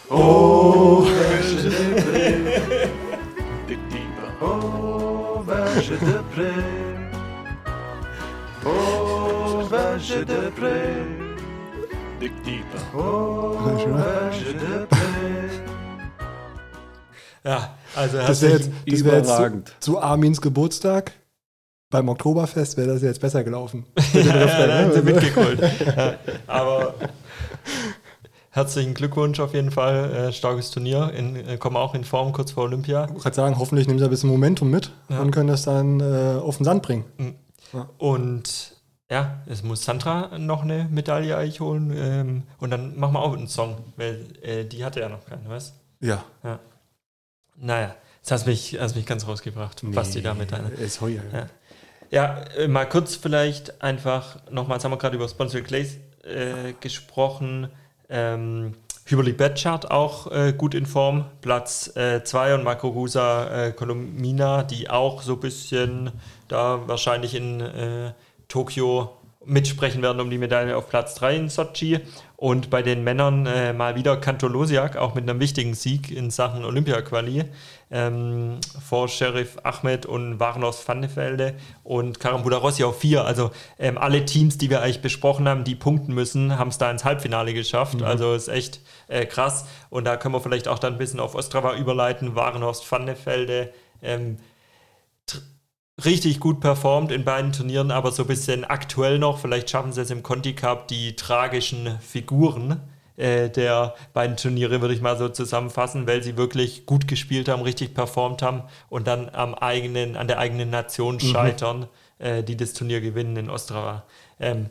Oh, Berge de Pré. Dick Dieber. Oh, Berge de Pré. Oh, Berge de Pré. Dick Dieber. Oh, Berge de Pré. Ja, also Das wäre jetzt, das wär jetzt Überragend. zu, zu Armins Geburtstag. Beim Oktoberfest wäre das jetzt besser gelaufen. ja, sie mitgeholt. ja, aber herzlichen Glückwunsch auf jeden Fall. Äh, starkes Turnier. In, äh, kommen auch in Form kurz vor Olympia. Ich kann sagen, hoffentlich nehmen sie ein bisschen Momentum mit Ja. und können das dann äh, auf den Sand bringen. Und ja, es muss Sandra noch eine Medaille eigentlich holen. Ähm, und dann machen wir auch einen Song, weil äh, die hatte ja noch keinen, weißt Ja. Naja, jetzt hast du mich, hast mich ganz rausgebracht, was die da mit deiner. Ist heuer. Ja. Ja, äh, mal kurz vielleicht einfach nochmal, jetzt haben wir gerade über Sponsored Clays äh, gesprochen. Ähm, Hüberli Betchart auch äh, gut in Form, Platz 2 und Marco Rusa äh, Colomina, die auch so ein bisschen da wahrscheinlich in äh, Tokio mitsprechen werden um die Medaille auf Platz 3 in Sochi. Und bei den Männern äh, mal wieder Kantolosiak, auch mit einem wichtigen Sieg in Sachen Olympia-Quali ähm, vor Sheriff Ahmed und Varnos Vannefelde und Karam Budarossi auf vier. Also ähm, alle Teams, die wir eigentlich besprochen haben, die punkten müssen, haben es da ins Halbfinale geschafft. Also ist echt äh, krass. Und da können wir vielleicht auch dann ein bisschen auf Ostrava überleiten. Varnos Vannefelde ähm, richtig gut performt in beiden Turnieren, aber so ein bisschen aktuell noch. Vielleicht schaffen sie es im Conti Cup, die tragischen Figuren äh, der beiden Turniere, würde ich mal so zusammenfassen, weil sie wirklich gut gespielt haben, richtig performt haben und dann am eigenen, an der eigenen Nation scheitern, äh, die das Turnier gewinnen in Ostrava. Ähm,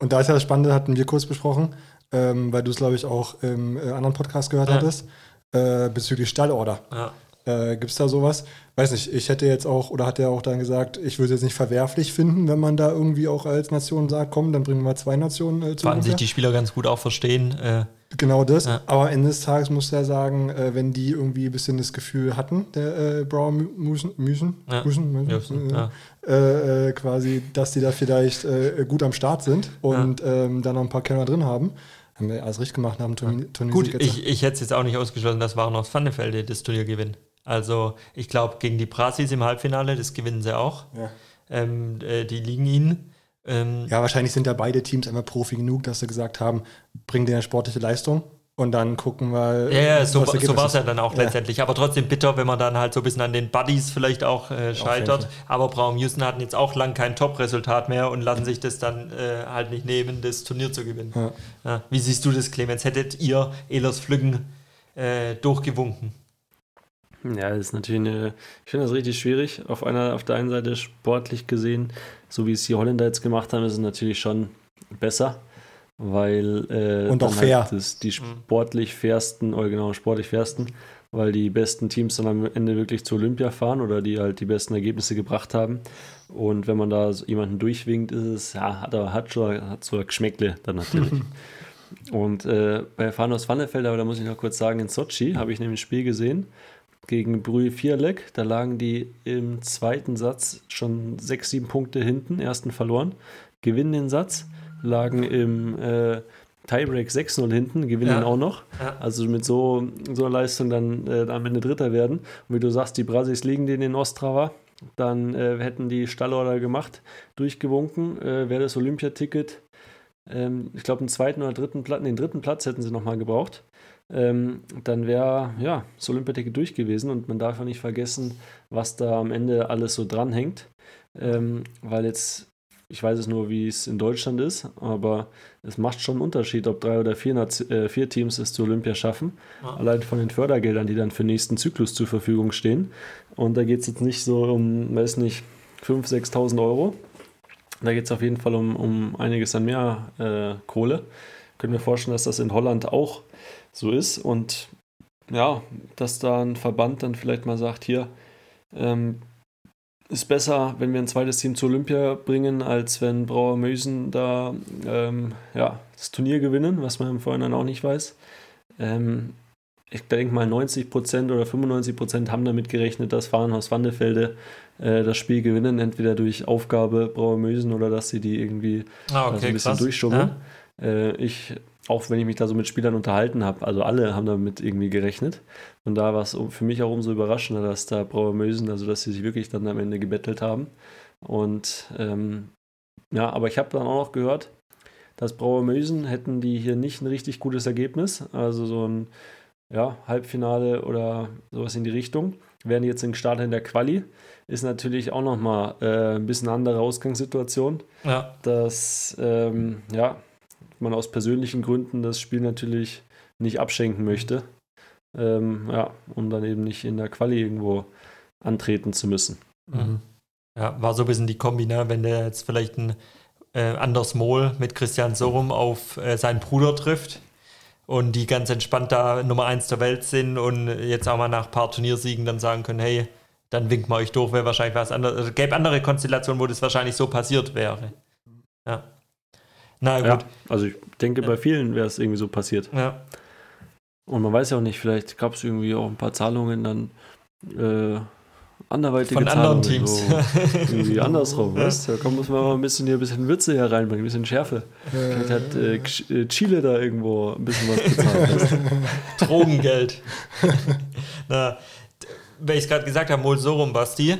Und da ist ja das Spannende, hatten wir kurz besprochen, ähm, weil du es, glaube ich, auch im äh, anderen Podcast gehört Ja. hattest, äh, bezüglich Stallorder. ja. Äh, Gibt es da sowas? Weiß nicht, ich hätte jetzt auch, oder hat er auch dann gesagt, ich würde es jetzt nicht verwerflich finden, wenn man da irgendwie auch als Nation sagt, komm, dann bringen wir mal zwei Nationen äh, zu. Sollten sich die Spieler ganz gut auch verstehen. Äh, Genau das. Ja. Aber Ende des Tages muss er sagen, äh, wenn die irgendwie ein bisschen das Gefühl hatten, der äh, Brown Mü- Müsen, Müsen, Ja. Müsen, Müsen, Müsen, äh, ja. äh, äh, quasi, dass die da vielleicht gut am Start sind und ähm, da noch ein paar Kenner drin haben, haben wir alles richtig gemacht Turnier. Turnier Gut, ich, ich hätte es jetzt auch nicht ausgeschlossen, dass Warnow Vannefelde das Turnier gewinnen. Also ich glaube, gegen die Brasis im Halbfinale, das gewinnen sie auch. ja. Ähm, äh, die liegen ihnen. Ähm, ja, wahrscheinlich sind ja beide Teams einmal Profi genug, dass sie gesagt haben, bring dir eine sportliche Leistung und dann gucken wir. Ja, ja, so, so war es ja dann auch Ja. letztendlich. Aber trotzdem bitter, wenn man dann halt so ein bisschen an den Buddies vielleicht auch äh, scheitert. Aber Braun Houston hatten jetzt auch lang kein Top-Resultat mehr und lassen sich das dann äh, halt nicht nehmen, das Turnier zu gewinnen. Ja. Ja. Wie siehst du das, Clemens? Hättet ihr Ehlers Flüggen äh, durchgewunken? Ja, das ist natürlich eine, ich finde das richtig schwierig. Auf einer, auf der einen Seite sportlich gesehen, so wie es die Holländer jetzt gemacht haben, ist es natürlich schon besser, weil äh, Und auch fair. Halt das, die sportlich fairsten, oder genau, sportlich fairsten, weil die besten Teams dann am Ende wirklich zur Olympia fahren oder die halt die besten Ergebnisse gebracht haben. Und wenn man da so jemanden durchwinkt, ist es, ja, hat er hat schon hat so ein Geschmäckle dann natürlich. Und äh, bei Fanos Wannefeld, aber da muss ich noch kurz sagen, in Sochi habe ich nämlich ein Spiel gesehen gegen Brühl Vierleck. Da lagen die im zweiten Satz schon sechs, sieben Punkte hinten, ersten verloren, gewinnen den Satz, lagen im äh, Tiebreak 6-0 hinten, gewinnen Ja. auch noch. Ja. Also mit so, so einer Leistung dann äh, am Ende Dritter werden. Und wie du sagst, die Brasis liegen denen in Ostrava. dann äh, hätten die Stallorder gemacht, durchgewunken, äh, wäre das Olympiaticket, ähm, ich glaube, einen zweiten oder dritten Platz, den dritten Platz hätten sie nochmal gebraucht. Ähm, dann wäre ja das Olympiaticket durch gewesen und man darf ja nicht vergessen, was da am Ende alles so dranhängt. Ähm, weil jetzt ich weiß es nur, wie es in Deutschland ist, aber es macht schon einen Unterschied, ob drei oder vier, äh, vier Teams es zu Olympia schaffen. Ja. Allein von den Fördergeldern, die dann für den nächsten Zyklus zur Verfügung stehen. Und da geht es jetzt nicht so um, weiß nicht, 5.000, 6.000 Euro. Da geht es auf jeden Fall um, um einiges an mehr äh, Kohle. Können wir vorstellen, dass das in Holland auch so ist. Und ja, dass da ein Verband dann vielleicht mal sagt, hier, ähm, ist besser, wenn wir ein zweites Team zur Olympia bringen, als wenn Brauer Mösen da ähm, ja, das Turnier gewinnen, was man im Vorhinein auch nicht weiß. Ähm, ich denke mal 90% oder 95% haben damit gerechnet, dass Fahrenhaus Wandefelde äh, das Spiel gewinnen, entweder durch Aufgabe Brauer Mösen oder dass sie die irgendwie ah, okay, also ein bisschen durchschummeln. Ja? Äh, ich auch wenn ich mich da so mit Spielern unterhalten habe, also alle haben damit irgendwie gerechnet. Und da war es für mich auch umso überraschender, dass da Brauer Mösen, also dass sie sich wirklich dann am Ende gebettelt haben. Und ähm, ja, aber ich habe dann auch noch gehört, dass Brauer Mösen hätten die hier nicht ein richtig gutes Ergebnis, also so ein ja, Halbfinale oder sowas in die Richtung. Werden jetzt in Start in der Quali, ist natürlich auch nochmal äh, ein bisschen andere Ausgangssituation. Ja. Dass, ähm, ja, man aus persönlichen Gründen das Spiel natürlich nicht abschenken möchte. Ähm, ja, um dann eben nicht in der Quali irgendwo antreten zu müssen. Mhm. Ja, war so ein bisschen die Kombi, ne? wenn der jetzt vielleicht ein äh, Anders Mohl mit Christian Sorum auf äh, seinen Bruder trifft und die ganz entspannt da Nummer 1 der Welt sind und jetzt auch mal nach ein paar Turniersiegen dann sagen können, hey, dann winkt man euch durch, wäre wahrscheinlich was anderes. Also gäbe andere Konstellationen, wo das wahrscheinlich so passiert wäre. Ja. Na gut. Ja, also ich denke, bei vielen wäre es irgendwie so passiert. Ja. Und man weiß ja auch nicht, vielleicht gab es irgendwie auch ein paar Zahlungen dann äh, anderweitige Von Zahlungen. anderen Teams. So, irgendwie andersrum, ja. weißt Da muss man mal ein bisschen hier ein bisschen Würze hier reinbringen, ein bisschen Schärfe. Vielleicht hat äh, äh Chile da irgendwo ein bisschen was bezahlt. Drogengeld. Na, weil ich es gerade gesagt habe, Mol Sorum Basti,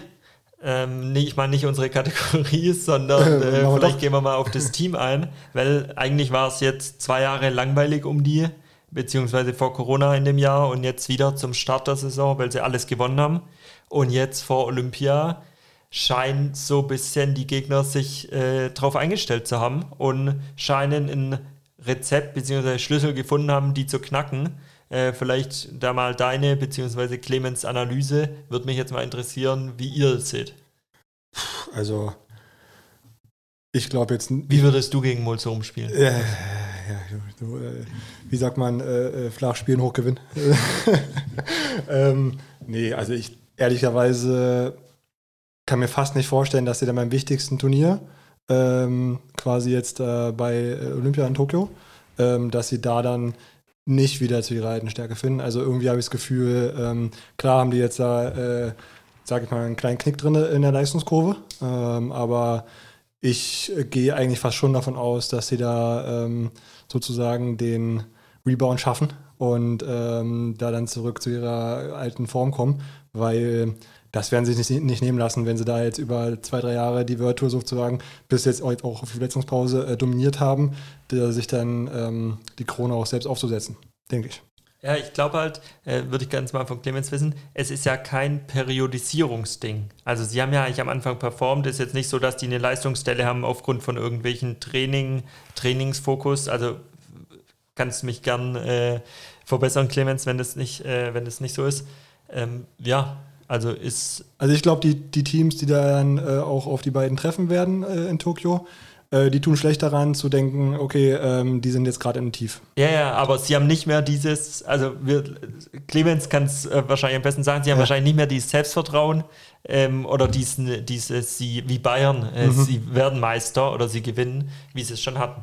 ähm, nee, ich meine nicht unsere Kategorie, sondern äh, vielleicht gehen wir mal auf das Team ein, weil eigentlich war es jetzt zwei Jahre langweilig um die, beziehungsweise vor Corona in dem Jahr und jetzt wieder zum Start der Saison, weil sie alles gewonnen haben. Und jetzt vor Olympia scheint so ein bisschen die Gegner sich äh, darauf eingestellt zu haben und scheinen ein Rezept bzw. Schlüssel gefunden haben, die zu knacken. Äh, vielleicht da mal deine bzw. Clemens Analyse. Würde mich jetzt mal interessieren, wie ihr es seht. Also, ich glaube jetzt. Wie würdest du gegen Mulzorum spielen? Äh, ja, äh, wie sagt man, äh, äh flach spielen, hoch gewinnen. ähm, nee, also ich ehrlicherweise kann mir fast nicht vorstellen, dass sie dann beim wichtigsten Turnier, ähm, quasi jetzt äh, bei Olympia in Tokio, ähm, dass sie da dann nicht wieder zu ihrer alten Stärke finden. Also irgendwie habe ich das Gefühl, ähm, klar haben die jetzt da, äh, sage ich mal, einen kleinen Knick drin in der Leistungskurve, ähm, aber ich gehe eigentlich fast schon davon aus, dass sie da ähm, sozusagen den Rebound schaffen und ähm, da dann zurück zu ihrer alten Form kommen, weil das werden sie sich nicht, nicht, nehmen lassen, wenn sie da jetzt über zwei, drei Jahre die World Tour sozusagen bis jetzt auch auf die Verletzungspause äh, dominiert haben, sich dann ähm, die Krone auch selbst aufzusetzen, denke ich. Ja, ich glaube halt, äh, würde ich ganz mal von Clemens wissen, es ist ja kein Periodisierungsding. Also sie haben ja eigentlich am Anfang performt, ist jetzt nicht so, dass die eine Leistungsstelle haben aufgrund von irgendwelchen Training, Trainingsfokus. Also kannst du mich gern äh, verbessern, Clemens, wenn das nicht, äh, wenn das nicht so ist. Ähm, ja, also ist. Also ich glaube, die, die Teams, die dann äh, auch auf die beiden treffen werden äh, in Tokio, äh, die tun schlecht daran zu denken, okay, ähm, die sind jetzt gerade im Tief. Ja, ja, aber sie haben nicht mehr dieses, also wir, Clemens kann es äh, wahrscheinlich am besten sagen, sie haben ja. wahrscheinlich nicht mehr dieses Selbstvertrauen ähm, oder diesen, dieses, sie, wie Bayern, äh, mhm. sie werden Meister oder sie gewinnen, wie sie es schon hatten.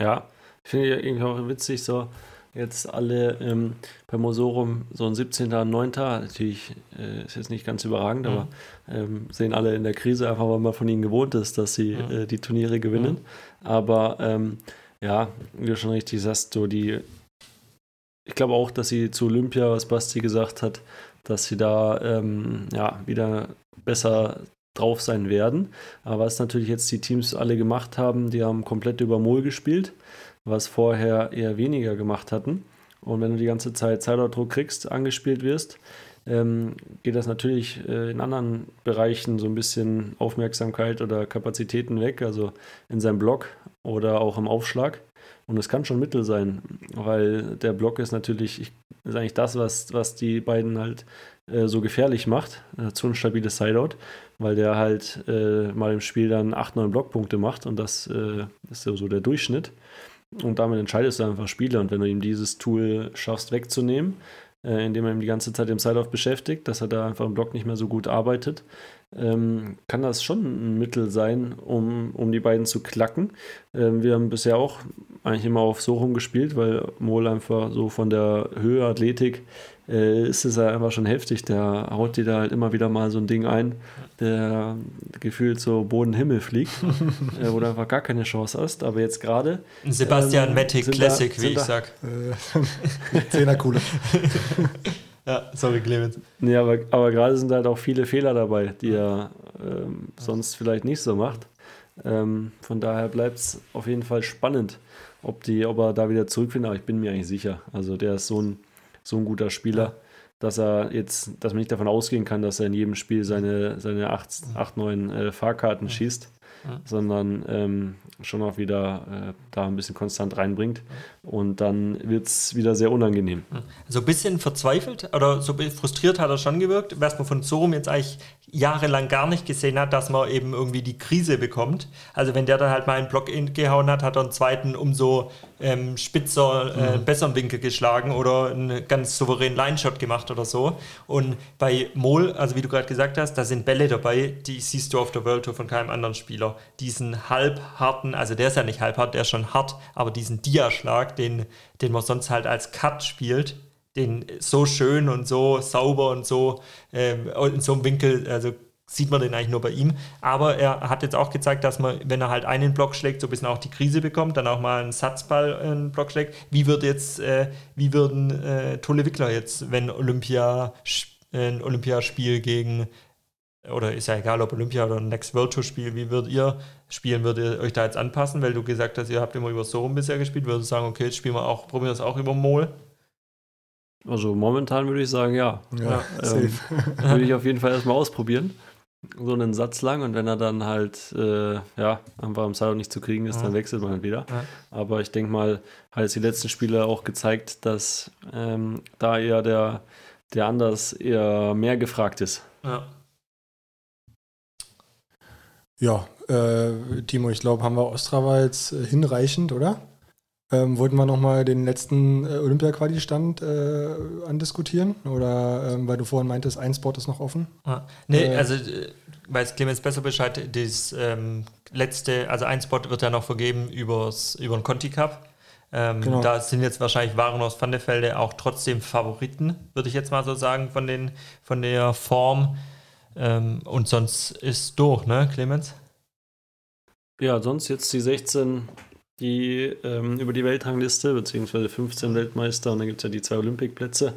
Ja, finde ich irgendwie auch witzig so jetzt alle ähm, beim Mosorum so ein 17. und 9. Natürlich äh, ist jetzt nicht ganz überragend, mhm. aber ähm, sehen alle in der Krise einfach, weil man von ihnen gewohnt ist, dass sie mhm. äh, die Turniere gewinnen. Mhm. Aber ähm, ja, wie du schon richtig sagst, so die, ich glaube auch, dass sie zu Olympia, was Basti gesagt hat, dass sie da ähm, ja wieder besser drauf sein werden. Aber was natürlich jetzt die Teams alle gemacht haben, die haben komplett über Mol gespielt, was vorher eher weniger gemacht hatten. Und wenn du die ganze Zeit Zeitdruck kriegst, angespielt wirst, ähm, geht das natürlich äh, in anderen Bereichen so ein bisschen Aufmerksamkeit oder Kapazitäten weg, also in seinem Block oder auch im Aufschlag. Und es kann schon Mittel sein, weil der Block ist natürlich, ist eigentlich das, was, was die beiden halt äh, so gefährlich macht, äh, zu ein stabiles Sideout, weil der halt äh, mal im Spiel dann 8, 9 Blockpunkte macht und das äh, ist so der Durchschnitt. Und damit entscheidest du einfach Spiele. Und wenn du ihm dieses Tool schaffst wegzunehmen, äh, indem er ihm die ganze Zeit im Side-Off beschäftigt, dass er da einfach im Block nicht mehr so gut arbeitet, ähm, kann das schon ein Mittel sein, um, um die beiden zu klacken. Ähm, wir haben bisher auch eigentlich immer auf so rumgespielt, weil Mol einfach so von der Höhe, Athletik, äh, ist es ja einfach schon heftig. Der haut dir da halt immer wieder mal so ein Ding ein, der gefühlt so Boden-Himmel fliegt, äh, wo du einfach gar keine Chance hast. Aber jetzt gerade. Sebastian ähm, Matic Classic, da, wie ich da, sag. Äh, Zehnerkuhle. Ja, sorry, Clemens. Nee, aber, aber gerade sind halt auch viele Fehler dabei, die er ähm, sonst vielleicht nicht so macht. Ähm, von daher bleibt es auf jeden Fall spannend, ob, die, ob er da wieder zurückfindet. Aber ich bin mir eigentlich sicher. Also der ist so ein, so ein guter Spieler, dass er jetzt, dass man nicht davon ausgehen kann, dass er in jedem Spiel seine, seine 8, 8 9 äh, Fahrkarten schießt sondern ähm, schon auch wieder äh, da ein bisschen konstant reinbringt. Und dann wird es wieder sehr unangenehm. So ein bisschen verzweifelt oder so frustriert hat er schon gewirkt, was man von Sorum jetzt eigentlich jahrelang gar nicht gesehen hat, dass man eben irgendwie die Krise bekommt. Also wenn der dann halt mal einen Block gehauen hat, hat er einen zweiten umso ähm, spitzer, äh, mhm. besseren Winkel geschlagen oder einen ganz souveränen Line-Shot gemacht oder so. Und bei Mol, also wie du gerade gesagt hast, da sind Bälle dabei, die siehst du auf der World Tour von keinem anderen Spieler. Diesen halbharten, also der ist ja nicht halbhart, der ist schon hart, aber diesen Dia-Schlag, den, den man sonst halt als Cut spielt, den so schön und so sauber und so ähm, in so einem Winkel, also sieht man den eigentlich nur bei ihm. Aber er hat jetzt auch gezeigt, dass man, wenn er halt einen Block schlägt, so ein bisschen auch die Krise bekommt, dann auch mal einen Satzball einen Block schlägt. Wie wird jetzt, äh, wie würden äh, Tolle Wickler jetzt, wenn Olympia ein Olympiaspiel gegen oder ist ja egal, ob Olympia oder ein Next World Tour Spiel, wie würdet ihr spielen? Würdet ihr euch da jetzt anpassen, weil du gesagt hast, ihr habt immer über Sorum bisher gespielt, würdet ihr sagen, okay, jetzt spielen wir auch, probieren wir das auch über Mol? Also momentan würde ich sagen, ja. Ja, ähm, würde ich auf jeden Fall erstmal ausprobieren. So einen Satz lang und wenn er dann halt, äh, ja, einfach am Silo nicht zu kriegen ist, ja. dann wechselt man halt wieder. Ja. Aber ich denke mal, hat jetzt die letzten Spiele auch gezeigt, dass ähm, da eher der, der anders eher mehr gefragt ist. Ja. Ja, äh, Timo, ich glaube, haben wir Ostrava jetzt äh, hinreichend, oder? Ähm, wollten wir nochmal den letzten äh, Olympia-Quali-Stand äh, andiskutieren? Oder ähm, weil du vorhin meintest, ein Spot ist noch offen? Ah, nee, äh, also weiß Clemens besser Bescheid, das ähm, letzte, also ein Spot wird ja noch vergeben übers, über den Conti Cup. Ähm, genau. Da sind jetzt wahrscheinlich Waren aus Vandefelde auch trotzdem Favoriten, würde ich jetzt mal so sagen, von, den, von der Form. Ähm, und sonst ist durch, ne, Clemens? Ja, sonst jetzt die 16 die ähm, über die Weltrangliste, beziehungsweise 15 Weltmeister und dann gibt es ja die zwei Olympikplätze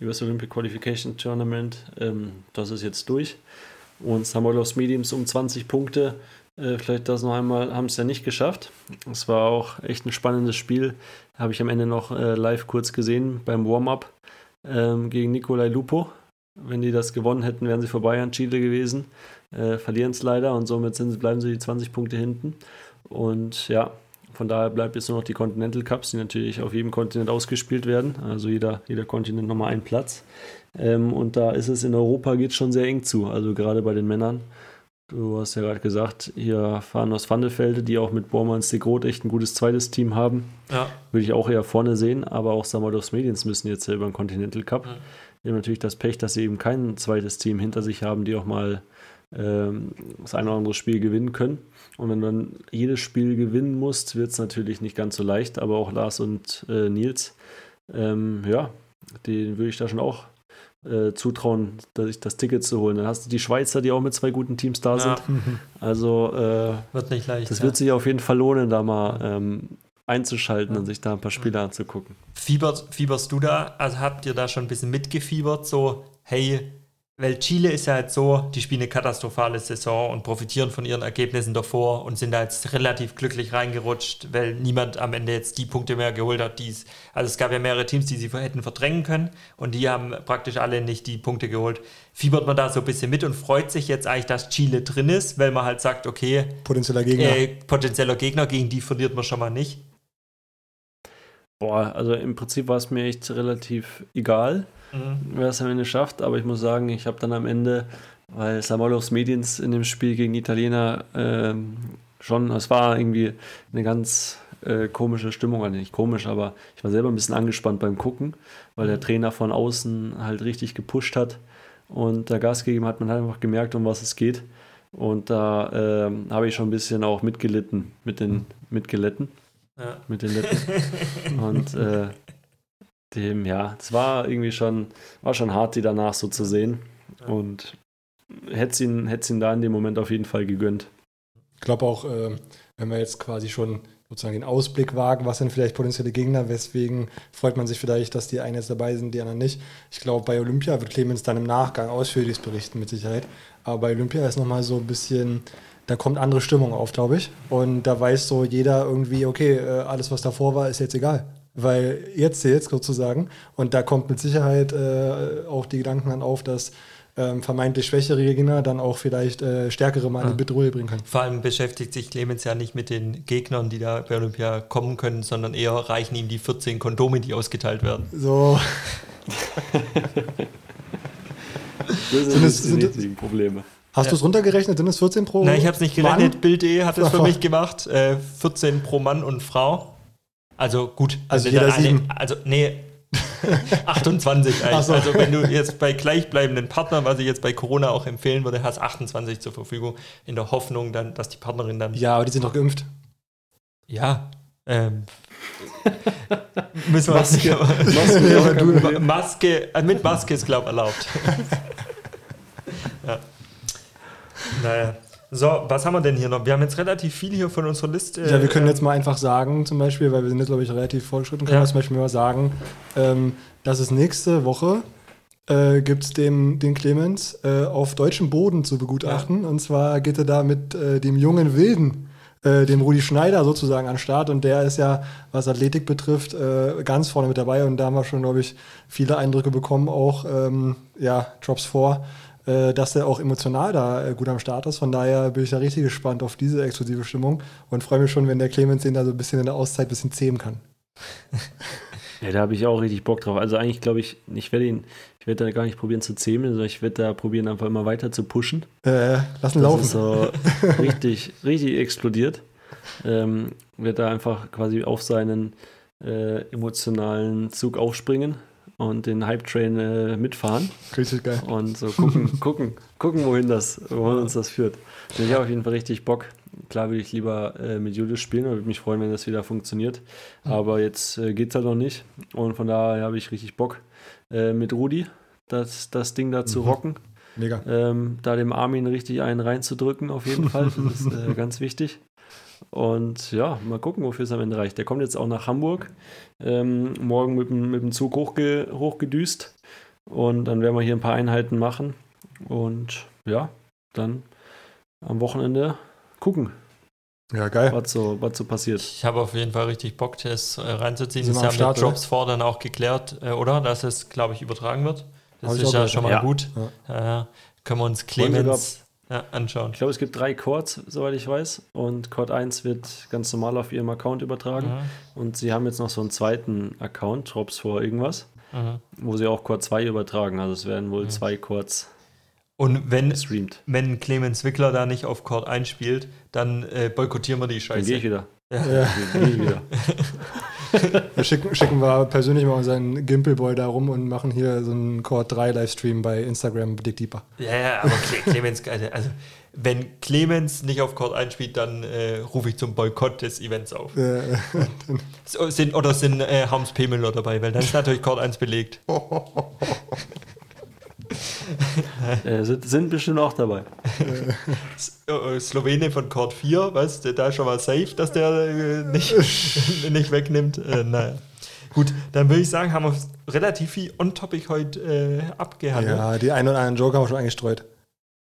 über das Olympic Qualification Tournament. Ähm, das ist jetzt durch. Und Samolos Mediums um 20 Punkte. Äh, vielleicht das noch einmal, haben es ja nicht geschafft. Es war auch echt ein spannendes Spiel. Habe ich am Ende noch äh, live kurz gesehen beim Warm-up ähm, gegen Nikolai Lupo. Wenn die das gewonnen hätten, wären sie vorbei an Chile gewesen. Äh, Verlieren es leider und somit sind, bleiben sie die 20 Punkte hinten. Und ja, von daher bleibt jetzt nur noch die Continental Cups, die natürlich auf jedem Kontinent ausgespielt werden. Also jeder, jeder Kontinent nochmal einen Platz. Ähm, und da ist es in Europa geht schon sehr eng zu. Also gerade bei den Männern. Du hast ja gerade gesagt, hier fahren aus Vandefelde, die auch mit Bormanns de Groot echt ein gutes zweites Team haben. Ja. Würde ich auch eher vorne sehen, aber auch Samados Mediens müssen jetzt selber im Continental Cup. Ja. Die haben natürlich das Pech, dass sie eben kein zweites Team hinter sich haben, die auch mal ähm, das eine oder andere Spiel gewinnen können. Und wenn du dann jedes Spiel gewinnen musst, wird es natürlich nicht ganz so leicht, aber auch Lars und äh, Nils, ähm, ja, den würde ich da schon auch äh, zutrauen, dass ich das Ticket zu holen. Dann hast du die Schweizer, die auch mit zwei guten Teams da sind. Ja. Also äh, wird nicht leicht. Das ja. wird sich auf jeden Fall lohnen, da mal ähm, einzuschalten ja. und sich da ein paar Spiele anzugucken. Fiebert, fieberst du da? Also habt ihr da schon ein bisschen mitgefiebert? So, hey, weil Chile ist ja halt so, die spielen eine katastrophale Saison und profitieren von ihren Ergebnissen davor und sind da jetzt relativ glücklich reingerutscht, weil niemand am Ende jetzt die Punkte mehr geholt hat, die es, also es gab ja mehrere Teams, die sie hätten verdrängen können und die haben praktisch alle nicht die Punkte geholt. Fiebert man da so ein bisschen mit und freut sich jetzt eigentlich, dass Chile drin ist, weil man halt sagt, okay, Potenzieller Gegner. äh, potenzieller Gegner, gegen die verliert man schon mal nicht. Boah, also im Prinzip war es mir echt relativ egal, wer es am Ende schafft, aber ich muss sagen, ich habe dann am Ende, weil Samolos Mediens in dem Spiel gegen die Italiener ähm, schon, es war irgendwie eine ganz äh, komische Stimmung, also nicht komisch, aber ich war selber ein bisschen angespannt beim Gucken, weil der Trainer von außen halt richtig gepusht hat und da Gas gegeben hat, man hat einfach gemerkt, um was es geht. Und da ähm, habe ich schon ein bisschen auch mitgelitten, mit den mitgelitten, Ja. mit den Lippen. Und äh, dem, ja, es war irgendwie schon, war schon hart, die danach so zu sehen. Und hätte es ihn, hätt's ihn da in dem Moment auf jeden Fall gegönnt. Ich glaube auch, äh, wenn wir jetzt quasi schon sozusagen den Ausblick wagen, was sind vielleicht potenzielle Gegner, weswegen freut man sich vielleicht, dass die einen jetzt dabei sind, die anderen nicht. Ich glaube, bei Olympia wird Clemens dann im Nachgang ausführlich berichten, mit Sicherheit. Aber bei Olympia ist nochmal so ein bisschen, da kommt andere Stimmung auf, glaube ich. Und da weiß so jeder irgendwie, okay, äh, alles, was davor war, ist jetzt egal. Weil jetzt zählt sozusagen. Und da kommt mit Sicherheit äh, auch die Gedanken dann auf, dass ähm, vermeintlich schwächere Gegner dann auch vielleicht äh, stärkere mal in die Bedrohung bringen können. Vor allem beschäftigt sich Clemens ja nicht mit den Gegnern, die da bei Olympia kommen können, sondern eher reichen ihm die 14 Kondome, die ausgeteilt werden. So, Das Sind die sind Probleme. Hast Ja. du es runtergerechnet? Sind es 14 pro? Nein, ich habe es nicht gerechnet. Bild.de hat es für mich gemacht. Äh, 14 pro Mann und Frau. Also gut. Also jeder sieben. Also nee. 28 eigentlich. So. Also wenn du jetzt bei gleichbleibenden Partnern, was ich jetzt bei Corona auch empfehlen würde, hast 28 zur Verfügung, in der Hoffnung dann, dass die Partnerin dann Ja, aber die sind doch geimpft. Ja. Ähm, müssen wir Maske. Maske. Maske äh, mit Maske ist, glaube ich, erlaubt. ja. Naja. So, was haben wir denn hier noch? Wir haben jetzt relativ viel hier von unserer Liste. Ja, wir können ähm, jetzt mal einfach sagen, zum Beispiel, weil wir sind jetzt, glaube ich, relativ fortgeschritten, können Ja. wir zum Beispiel mal sagen, ähm, dass es nächste Woche äh, gibt es den, den Clemens äh, auf deutschem Boden zu begutachten. Und zwar geht er da mit äh, dem jungen Wilden, äh, dem Rudi Schneider sozusagen an den Start. Und der ist ja, was Athletik betrifft, äh, ganz vorne mit dabei. Und da haben wir schon, glaube ich, viele Eindrücke bekommen, auch ähm, ja, Drops vor, äh, dass er auch emotional da äh, gut am Start ist. Von daher bin ich da richtig gespannt auf diese exklusive Stimmung und freue mich schon, wenn der Clemens den da so ein bisschen in der Auszeit ein bisschen zähmen kann. Ja, da habe ich auch richtig Bock drauf. Also eigentlich glaube ich, ich werde ihn, ich werde da gar nicht probieren zu zähmen, sondern ich werde da probieren, einfach immer weiter zu pushen. Äh, lassen Das laufen. ist so richtig, richtig explodiert. Ähm, wird da einfach quasi auf seinen äh, emotionalen Zug aufspringen und den Hype-Train äh, mitfahren Richtig geil. und so gucken, gucken, gucken, wohin das, wohin uns das führt. Und ich habe auf jeden Fall richtig Bock. Klar würde ich lieber äh, mit Julius spielen und würde mich freuen, wenn das wieder funktioniert. Aber jetzt äh, geht es halt noch nicht. Und von daher habe ich richtig Bock, äh, mit Rudi das, das Ding da zu Mhm. rocken. Mega. Ähm, da dem Armin richtig einen reinzudrücken, auf jeden Fall. Das ist äh, ganz wichtig. Und ja, mal gucken, wofür es am Ende reicht. Der kommt jetzt auch nach Hamburg. Ähm, morgen mit dem, mit dem Zug hochge hochgedüst. Und dann werden wir hier ein paar Einheiten machen. Und ja, dann am Wochenende gucken, Ja, geil. was so, was so passiert. Ich habe auf jeden Fall richtig Bock, das äh, reinzuziehen. Sind Das ja Start, mit Drops vor dann auch geklärt, äh, oder? Dass es, glaube ich, übertragen wird. Das Hab ist ja schon mal ja. gut. Ja. Ja. Können wir uns Clemens ja, anschauen. Ich glaube, es gibt drei Chords, soweit ich weiß. Und Chord 1 wird ganz normal auf ihrem Account übertragen. Mhm. Und sie haben jetzt noch so einen zweiten Account, Drops vor irgendwas. Mhm. wo sie auch Chord 2 übertragen. Also es werden wohl zwei Chords Und wenn, gestreamt. wenn Clemens Wickler da nicht auf Chord einspielt, dann äh, boykottieren wir die Dann Scheiße. gehe ich wieder. Ja. Ja. Dann gehe ich wieder. Schicken, schicken wir persönlich mal unseren Gimpelboy da rum und machen hier so einen Chord 3 Livestream bei Instagram Dick Deeper. Ja, ja, aber Cle Clemens, also, also wenn Clemens nicht auf Chord einspielt, dann äh, rufe ich zum Boykott des Events auf. Äh, So, sind, oder sind äh, Harms P. Müller dabei, weil dann ist natürlich Chord 1 belegt. Äh, sind, sind bestimmt auch dabei. S äh, Slowene von Chord 4, weißt du, da ist schon mal safe, dass der äh, nicht, nicht wegnimmt. Äh, naja. Gut, dann würde ich sagen, haben wir relativ viel on-topic heute äh, abgehandelt. Ja, die einen oder anderen Joke haben wir schon eingestreut.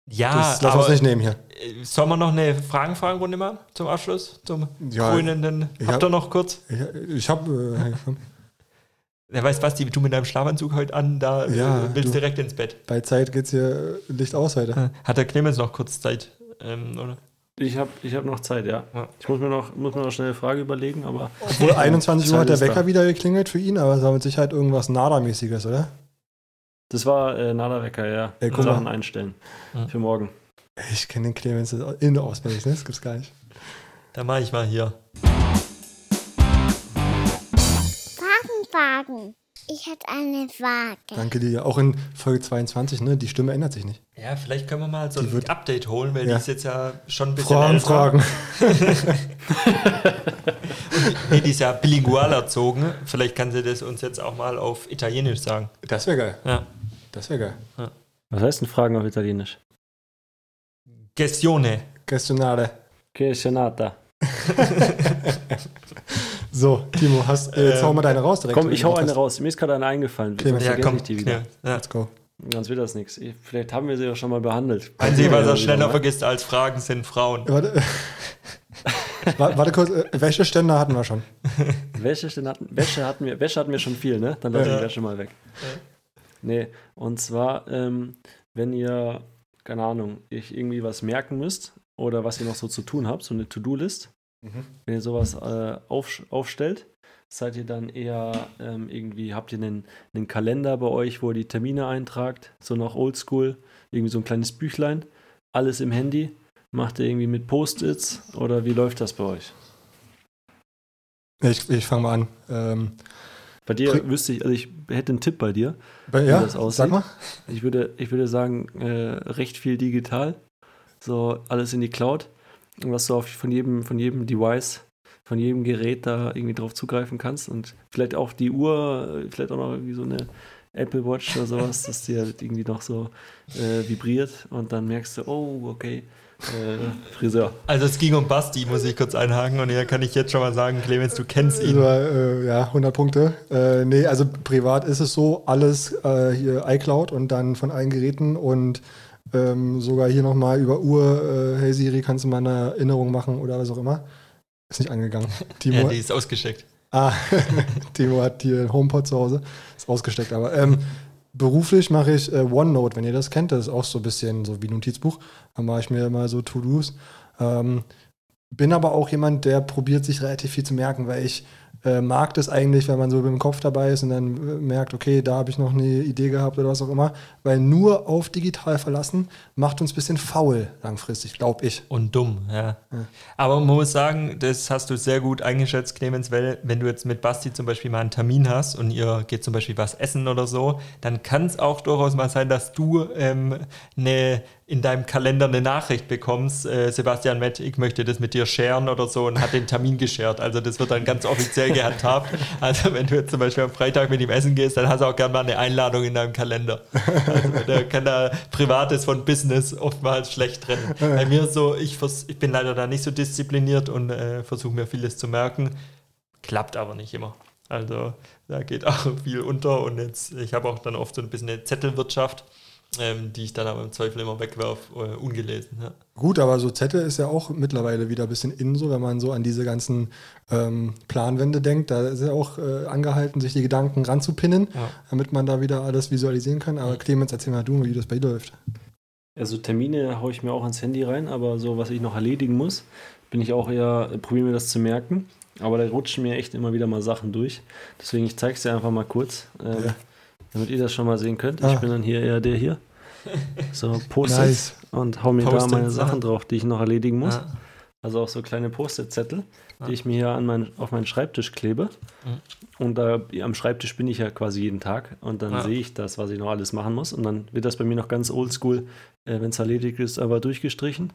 Ja, das lassen wir uns nicht nehmen hier. äh, sollen wir noch eine Fragen-Fragen-Runde machen zum Abschluss? Zum Ja, grünenden. ich Habt hab- ihr noch kurz? Ich, ich habe äh, Wer weiß, was die du mit deinem Schlafanzug heute an, da Ja, äh, willst du- direkt ins Bett. bei Zeit geht's hier äh, Licht aus heute. Hat der Clemens noch kurz Zeit? Ähm, oder? Ich habe ich hab noch Zeit, ja. Ja. Ich muss mir noch, muss mir noch schnell eine Frage überlegen, aber Obwohl 21 Uhr hat der Wecker da. wieder geklingelt für ihn, aber es war mit Sicherheit irgendwas Nada-mäßiges, oder? das war äh, Nada-Wecker, ja. Ey, guck Sachen mal. einstellen Ja. für morgen. Ich kenne den Clemens in- und auswendig, ne? Das gibt's gar nicht. Da mache ich mal hier. Fragen, Fragen. Ich hätte eine Frage. Danke dir. Auch in Folge 22, ne? Die Stimme ändert sich nicht. Ja, vielleicht können wir mal so Die ein wird- Update holen, weil Ja. die ist jetzt ja schon ein bisschen Fragen, älter. Fragen. Nee, die ist ja bilingual erzogen. Vielleicht kann sie das uns jetzt auch mal auf Italienisch sagen. Das wäre geil. Ja. Das wäre geil. Was heißt denn Fragen auf Italienisch? Questione. Questionare. Questionata. So, Timo, hast, äh, jetzt hau mal deine raus direkt. Komm, ich hau eine Hast. raus. Mir ist gerade eine eingefallen. Clemens. Ja, komm. ich die wieder. Ja. Let's go. Sonst wird das nichts. Vielleicht haben wir sie ja schon mal behandelt. Einzige, was er Ja, schneller wieder, vergisst als Fragen, sind Frauen. Warte, Wa- warte kurz, äh, welche Ständer hatten wir schon? Wäsche, hatten, Wäsche, hatten wir, Wäsche hatten wir schon viel, ne? Dann lass Ja. die Wäsche mal weg. Nee, und zwar, ähm, wenn ihr, keine Ahnung, euch irgendwie was merken müsst oder was ihr noch so zu tun habt, so eine To-Do-List, wenn ihr sowas äh, auf, aufstellt, seid ihr dann eher ähm, irgendwie, habt ihr einen, einen Kalender bei euch, wo ihr die Termine eintragt, so noch oldschool, irgendwie so ein kleines Büchlein, alles im Handy, macht ihr irgendwie mit Post-its oder wie läuft das bei euch? Ich, ich fange mal an. Ähm, Bei dir wüsste ich, also ich hätte einen Tipp bei dir. bei, ja, das aussieht? sag mal. Ich würde, ich würde sagen, äh, recht viel digital. So alles in die Cloud. Und was du auf, von, jedem, von jedem Device, von jedem Gerät da irgendwie drauf zugreifen kannst. Und vielleicht auch die Uhr, vielleicht auch noch irgendwie so eine Apple Watch oder sowas, dass die halt irgendwie noch so äh, vibriert. Und dann merkst du, oh, okay, äh, Friseur. Also es ging um Basti, muss ich kurz einhaken. Und hier kann ich jetzt schon mal sagen, Clemens, du kennst ihn. Über, äh, ja, 100 Punkte. Äh, nee, also privat ist es so, alles äh, hier iCloud und dann von allen Geräten und ähm, sogar hier nochmal über Uhr, äh, hey Siri, kannst du mal eine Erinnerung machen oder was auch immer. Ist nicht angegangen. Timo, Ja, die ist ausgesteckt. ah, Timo hat hier einen HomePod zu Hause, ist ausgesteckt. Aber ähm, beruflich mache ich äh, OneNote, wenn ihr das kennt, das ist auch so ein bisschen so wie Notizbuch. Da mache ich mir immer so To-Dos. Ähm, bin aber auch jemand, der probiert sich relativ viel zu merken, weil ich äh, mag das eigentlich, wenn man so mit dem Kopf dabei ist und dann äh, merkt, okay, da habe ich noch eine Idee gehabt oder was auch immer. Weil nur auf digital verlassen macht uns ein bisschen faul langfristig, glaube ich. Und dumm, ja. Aber man muss sagen, das hast du sehr gut eingeschätzt, Clemens, weil wenn du jetzt mit Basti zum Beispiel mal einen Termin hast und ihr geht zum Beispiel was essen oder so, dann kann es auch durchaus mal sein, dass du ähm, eine, in deinem Kalender eine Nachricht bekommst, äh, Sebastian Mett, ich möchte das mit dir sharen oder so und hat den Termin geshared. Also das wird dann ganz offiziell gehandhabt. Also wenn du jetzt zum Beispiel am Freitag mit ihm essen gehst, dann hast du auch gerne mal eine Einladung in deinem Kalender. Also da kann da Privates von Business oftmals schlecht trennen. Bei mir so, ich, vers ich bin leider da nicht so diszipliniert und äh, versuche mir vieles zu merken. Klappt aber nicht immer. Also da geht auch viel unter und jetzt, ich habe auch dann oft so ein bisschen eine Zettelwirtschaft, ähm, die ich dann aber im Zweifel immer wegwerf, äh, ungelesen. Ja. Gut, aber so Zettel ist ja auch mittlerweile wieder ein bisschen in so, wenn man so an diese ganzen ähm, Planwände denkt. Da ist ja auch äh, angehalten, sich die Gedanken ranzupinnen, Ja. damit man da wieder alles visualisieren kann. Aber Clemens, erzähl mal du, wie das bei dir läuft. Also Termine haue ich mir auch ans Handy rein, aber so, was ich noch erledigen muss, bin ich auch eher, probiere mir das zu merken. Aber da rutschen mir echt immer wieder mal Sachen durch. Deswegen, ich zeige es dir einfach mal kurz, ähm, Ja. Damit ihr das schon mal sehen könnt. Ah. Ich bin dann hier eher der hier. So, Post-its Nice. und hau mir da meine. Sachen drauf, die ich noch erledigen muss. Ja. Also auch so kleine Post-it-Zettel, Ja. die ich mir hier an mein, auf meinen Schreibtisch klebe. Mhm. Und da am Schreibtisch bin ich ja quasi jeden Tag und dann sehe ich das, was ich noch alles machen muss. Und dann wird das bei mir noch ganz oldschool, äh, wenn es erledigt ist, aber durchgestrichen.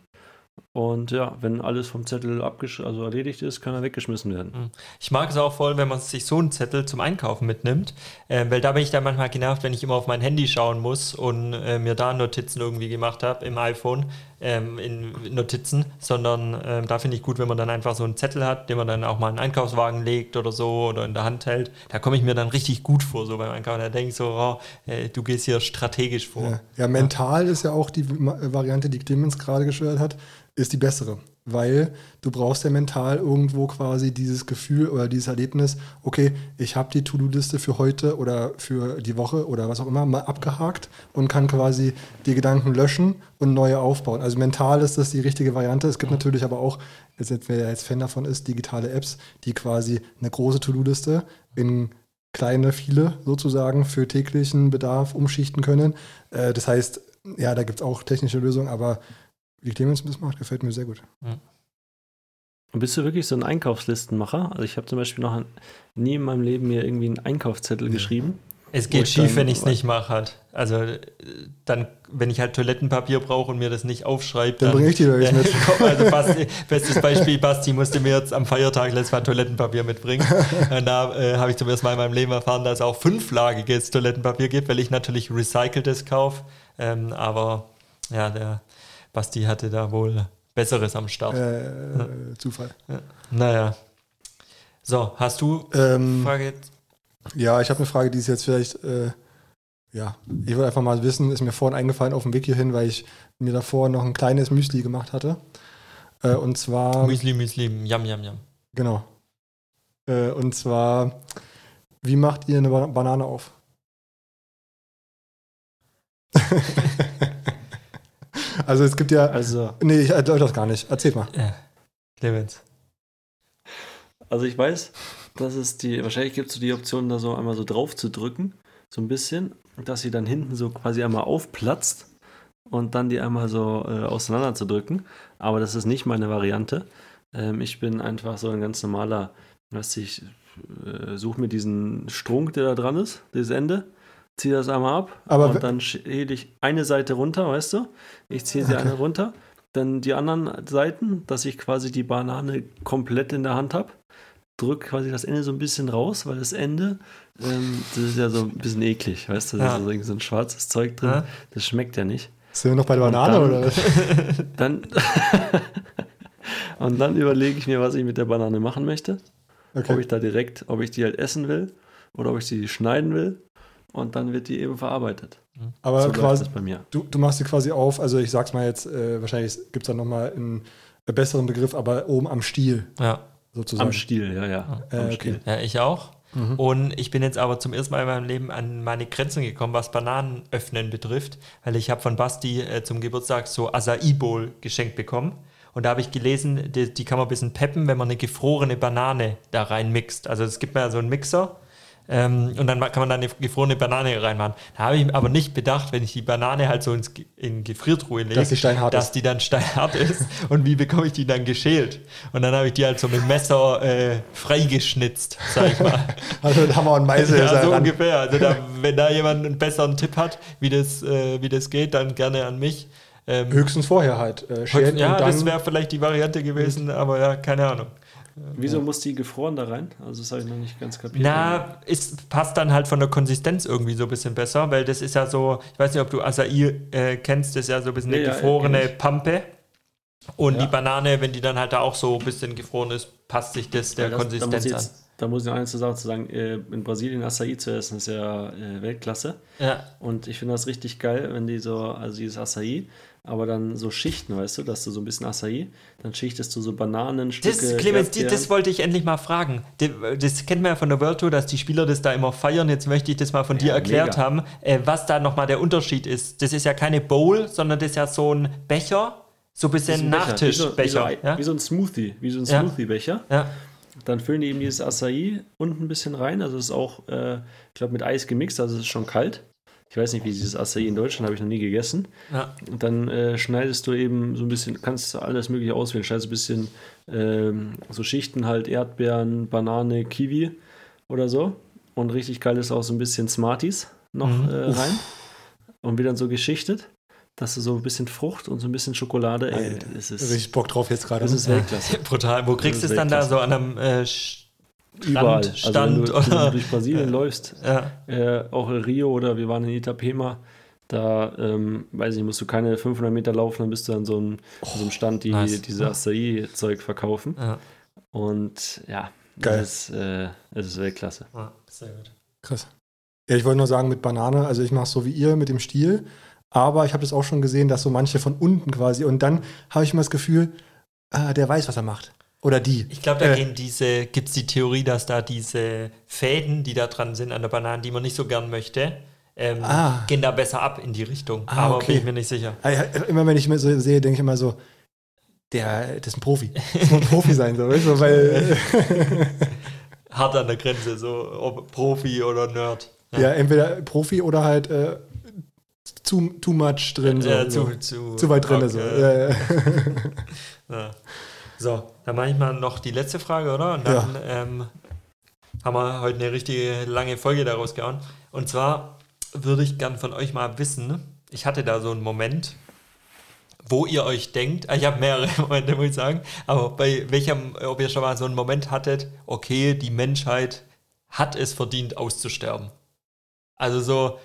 Und ja, wenn alles vom Zettel abgesch also erledigt ist, kann er weggeschmissen werden. Ich mag es auch voll, wenn man sich so einen Zettel zum Einkaufen mitnimmt, äh, weil da bin ich dann manchmal genervt, wenn ich immer auf mein Handy schauen muss und äh, mir da Notizen irgendwie gemacht habe im iPhone, ähm, in Notizen, sondern ähm, da finde ich gut, wenn man dann einfach so einen Zettel hat, den man dann auch mal in einen Einkaufswagen legt oder so oder in der Hand hält. Da komme ich mir dann richtig gut vor, so beim Einkaufen. Da denke ich so, oh, äh, du gehst hier strategisch vor. Ja, ja mental ist ja auch die Ma- Variante, die Clemens gerade geschildert hat, ist die bessere. Weil du brauchst ja mental irgendwo quasi dieses Gefühl oder dieses Erlebnis, okay, ich habe die To-Do-Liste für heute oder für die Woche oder was auch immer mal abgehakt und kann quasi die Gedanken löschen und neue aufbauen. Also mental ist das die richtige Variante. Es gibt natürlich aber auch, jetzt, wer jetzt Fan davon ist, digitale Apps, die quasi eine große To-Do-Liste in kleine, viele sozusagen für täglichen Bedarf umschichten können. Äh, das heißt, ja, da gibt es auch technische Lösungen, aber wie Clemens das macht, gefällt mir sehr gut. Und bist du wirklich so ein Einkaufslistenmacher? Also ich habe zum Beispiel noch nie in meinem Leben mir irgendwie einen Einkaufszettel geschrieben. Es geht schief, dann- wenn ich es nicht mache halt. Also äh, dann, wenn ich halt Toilettenpapier brauche und mir das nicht aufschreibe, Dann bring ich dir welches mit. also Basti, bestes Beispiel, Basti musste mir jetzt am Feiertag letztes Mal Toilettenpapier mitbringen. Und da äh, habe ich zum ersten Mal in meinem Leben erfahren, dass es auch fünflagiges Toilettenpapier gibt, weil ich natürlich recyceltes kaufe. Ähm, aber ja, der Basti hatte da wohl Besseres am Start. Äh, Zufall. Naja. So, hast du Ähm, Frage jetzt? ja, ich habe eine Frage, die ist jetzt vielleicht, äh, ja, ich wollte einfach mal wissen, ist mir vorhin eingefallen auf dem Weg hierhin, weil ich mir davor noch ein kleines Müsli gemacht hatte. Äh, und zwar, Müsli, Müsli, yam, yam, yam. genau. Äh, und zwar, wie macht ihr eine Ba- Banane auf? also es gibt ja, Also, nee, ich erläutere das gar nicht. Erzähl mal. Ja. Clemens. also ich weiß, dass es die, wahrscheinlich gibt es so die Option, da so einmal so drauf zu drücken, so ein bisschen, dass sie dann hinten so quasi einmal aufplatzt und dann die einmal so äh, auseinander zu drücken. Aber das ist nicht meine Variante. Ähm, ich bin einfach so ein ganz normaler, weißt du, ich äh, suche mir diesen Strunk, der da dran ist, dieses Ende, ziehe das einmal ab Aber und dann schäle ich eine Seite runter, weißt du? Ich ziehe sie Okay. eine runter, dann die anderen Seiten, dass ich quasi die Banane komplett in der Hand habe. Drück quasi das Ende so ein bisschen raus, weil das Ende, ähm, das ist ja so ein bisschen eklig, weißt du? Da Ja. ist so ein schwarzes Zeug drin. Ja. Das schmeckt ja nicht. Sind wir noch bei der Banane dann- oder was? Dann und dann überlege ich mir, was ich mit der Banane machen möchte. Ob Okay. ich da direkt, ob ich die halt essen will oder ob ich die schneiden will. Und dann wird die eben verarbeitet. Aber so quasi, das bei mir. du, du machst sie quasi auf, also ich sag's mal jetzt, äh, wahrscheinlich gibt es da nochmal einen besseren Begriff, aber oben am Stiel Ja. sozusagen. Am Stiel, ja, ja. Äh, Am okay. Stiel. Ja, ich auch. Mhm. Und ich bin jetzt aber zum ersten Mal in meinem Leben an meine Grenzen gekommen, was Bananenöffnen betrifft, weil ich habe von Basti äh, zum Geburtstag so Acai Bowl geschenkt bekommen. Und da habe ich gelesen, die, die kann man ein bisschen peppen, wenn man eine gefrorene Banane da reinmixt. Also es gibt mir ja so einen Mixer ähm, und dann kann man da eine gefrorene Banane reinmachen. Da habe ich aber nicht bedacht, wenn ich die Banane halt so ins, in Gefriertruhe lege, Dass die steinhart dass ist. die dann steinhart ist und wie bekomme ich die dann geschält. Und dann habe ich die halt so mit Messer äh, freigeschnitzt, sag ich mal. Also mit Hammer und Meißel ist Ja, so ran. ungefähr. Also da, wenn da jemand einen besseren Tipp hat, wie das, äh, wie das geht, dann gerne an mich. Ähm, Höchstens vorher halt. Äh, schälen ja, das wäre vielleicht die Variante gewesen, aber ja, keine Ahnung. Wieso muss die gefroren da rein? Also das habe ich noch nicht ganz kapiert. Na, es passt dann halt von der Konsistenz irgendwie so ein bisschen besser, weil das ist ja so, ich weiß nicht, ob du Acai äh, kennst, das ist ja so ein bisschen eine ja, gefrorene ich. Pampe. Und Ja. die Banane, wenn die dann halt da auch so ein bisschen gefroren ist, passt sich das der das, da, Konsistenz an. jetzt, da muss ich noch eins zu sagen, zu sagen äh, in Brasilien Acai zu essen ist ja äh, Weltklasse. Ja, Und ich finde das richtig geil, wenn die so, also dieses Acai, aber dann so Schichten, weißt du, dass du so ein bisschen Acai, dann schichtest du so Bananenstücke. Das, Clemens, die, das wollte ich endlich mal fragen. Das kennt man ja von der World Tour, dass die Spieler das da immer feiern. Jetzt möchte ich das mal von dir Ja, erklärt mega. haben, äh, was da nochmal der Unterschied ist. Das ist ja keine Bowl, sondern das ist ja so ein Becher, so ein bisschen ein Becher, wie so, wie, so, Nachtischbecher. ja? wie so ein Smoothie, wie so ein Ja. Smoothie-Becher. ja. Dann füllen die eben dieses Acai unten ein bisschen rein. Also es ist auch, äh, ich glaube, mit Eis gemixt, also es ist schon kalt. Ich weiß nicht, wie dieses Acai in Deutschland habe ich noch nie gegessen. Ja. Und dann äh, schneidest du eben so ein bisschen, kannst du alles Mögliche auswählen. Schneidest ein bisschen ähm, so Schichten halt Erdbeeren, Banane, Kiwi oder so. Und richtig geil ist auch so ein bisschen Smarties noch Mhm. äh, rein. Und dann so geschichtet. dass du so ein bisschen Frucht und so ein bisschen Schokolade, ey, Alter, ist, Richtig Bock drauf jetzt gerade. das ist Weltklasse. Brutal. Wo kriegst du es dann da so an einem äh, Stand, Überall. Also Stand wenn du, wenn oder? du durch Brasilien läufst, Ja. äh, auch in Rio oder wir waren in Itapema, da, ähm, weiß ich, musst du keine 500 Meter laufen, dann bist du an so einem, an so einem Stand, die nice. diese Acai-Zeug verkaufen. Ja. Und ja, Geil. das ist, äh, das ist Weltklasse. ja, sehr gut. Krass. Ja, ich wollte nur sagen, mit Banane, also ich mache es so wie ihr mit dem Stiel, aber ich habe das auch schon gesehen, dass so manche von unten quasi und dann habe ich immer das Gefühl, ah, der weiß, was er macht. Oder die. Ich glaube, da Äh. gehen diese, gibt es die Theorie, dass da diese Fäden, die da dran sind an der Banane, die man nicht so gern möchte, ähm, Ah. gehen da besser ab in die Richtung. Ah, Aber okay. bin ich mir nicht sicher. Ah, ja, Immer wenn ich mir so sehe, denke ich immer so, der, das ist ein Profi. Das muss ein Profi sein, so, weißt du, weil Hart an der Grenze, so ob Profi oder Nerd. ja. entweder Profi oder halt äh, too, too much drin. So, Äh, so. zu, zu, zu weit drin. okay. So. Ja, ja. Ja. So, dann mache ich mal noch die letzte Frage, oder? Und dann ähm, haben wir heute eine richtige lange Folge daraus gehauen. Und zwar würde ich gern von euch mal wissen, ich hatte da so einen Moment, wo ihr euch denkt, ah, ich habe mehrere Momente, muss ich sagen, aber bei welchem, ob ihr schon mal so einen Moment hattet, okay, die Menschheit hat es verdient auszusterben. Also so,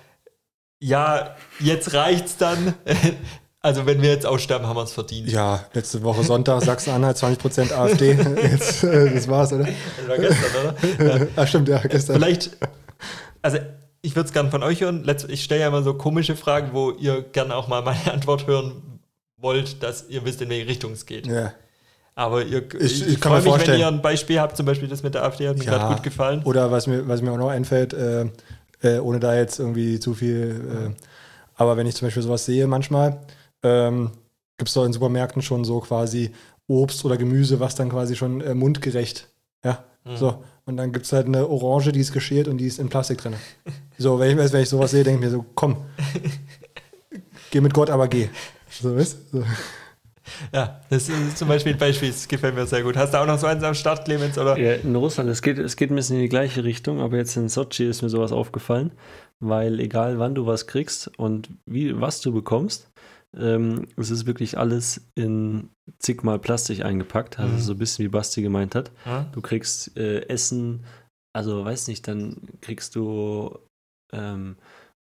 ja, jetzt reicht's dann. Also wenn wir jetzt aussterben, haben wir es verdient. ja, letzte Woche Sonntag, Sachsen-Anhalt, 20% AfD. Jetzt, äh, das war's, oder? Das war gestern, oder? ah, stimmt, ja, gestern. Vielleicht, also ich würde es gerne von euch hören. Ich stelle ja immer so komische Fragen, wo ihr gerne auch mal meine Antwort hören wollt, dass ihr wisst, in welche Richtung es geht. Ja. Aber ihr, Ich- ich, ich kann freue mir mich, vorstellen. wenn ihr ein Beispiel habt, zum Beispiel das mit der AfD hat mir Ja. gerade gut gefallen. Oder was mir, was mir auch noch einfällt, äh, äh, ohne da jetzt irgendwie zu viel, äh, aber wenn ich zum Beispiel sowas sehe manchmal, ähm, gibt es doch in Supermärkten schon so quasi Obst oder Gemüse, was dann quasi schon äh, mundgerecht, ja, Mhm. so. Und dann gibt es halt eine Orange, die ist geschält und die ist in Plastik drin. So, wenn ich, wenn ich sowas sehe, denke ich mir so, komm, geh mit Gott, aber geh. So, weißt du? So. Ja, das ist zum Beispiel ein Beispiel, das gefällt mir sehr gut. Hast du auch noch so eins am Start, Clemens? Oder? Ja, in Russland, es geht, es geht ein bisschen in die gleiche Richtung, aber jetzt in Sochi ist mir sowas aufgefallen, weil egal wann du was kriegst und wie, was du bekommst, ähm, es ist wirklich alles in zigmal Plastik eingepackt, also Mhm. so ein bisschen wie Basti gemeint hat. Ja? Du kriegst äh, Essen, also weiß nicht, dann kriegst du, ähm,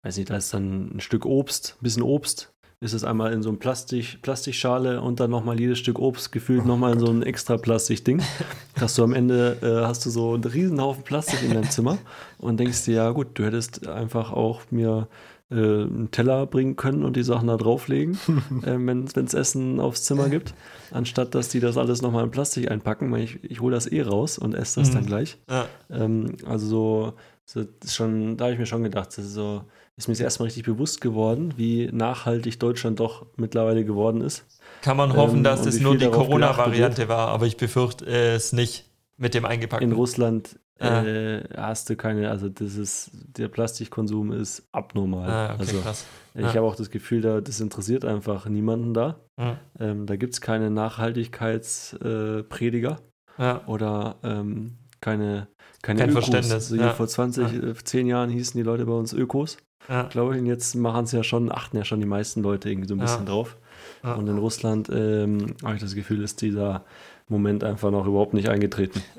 weiß nicht, da ist dann ein Stück Obst, ein bisschen Obst, ist es einmal in so einem Plastik, Plastikschale und dann nochmal jedes Stück Obst gefühlt nochmal in so ein extra Plastikding. Hast du am Ende, äh, hast du so einen Riesenhaufen Plastik in deinem Zimmer und denkst dir, ja gut, du hättest einfach auch mir äh, einen Teller bringen können und die Sachen da drauflegen, äh, wenn es Essen aufs Zimmer gibt, anstatt dass die das alles nochmal in Plastik einpacken. weil Ich, ich hole das eh raus und esse das Mhm. dann gleich. Ja. Ähm, also so, so das ist schon, da habe ich mir schon gedacht, das ist so, ist mir jetzt erstmal richtig bewusst geworden, wie nachhaltig Deutschland doch mittlerweile geworden ist. Kann man hoffen, Ähm, dass das wie nur die Corona-Variante war, aber ich befürchte es nicht mit dem In eingepackten. Russland Ah. äh, hast du keine, also das ist, der Plastikkonsum ist abnormal. Ah, okay, also krass. ich Ja. habe auch das Gefühl, da, das interessiert einfach niemanden da. Ja. Ähm, da gibt es keine Nachhaltigkeitsprediger äh, Ja. oder ähm, keine, keine Kein Ökos. Verständnis, So hier ja. vor 20, äh, 10 Jahren hießen die Leute bei uns Ökos. Ja. glaube ich. Und jetzt machen es ja schon, achten ja schon die meisten Leute irgendwie so ein Ja. bisschen drauf. Ja. Und in Russland ähm, habe ich das Gefühl, ist dieser Moment einfach noch überhaupt nicht eingetreten.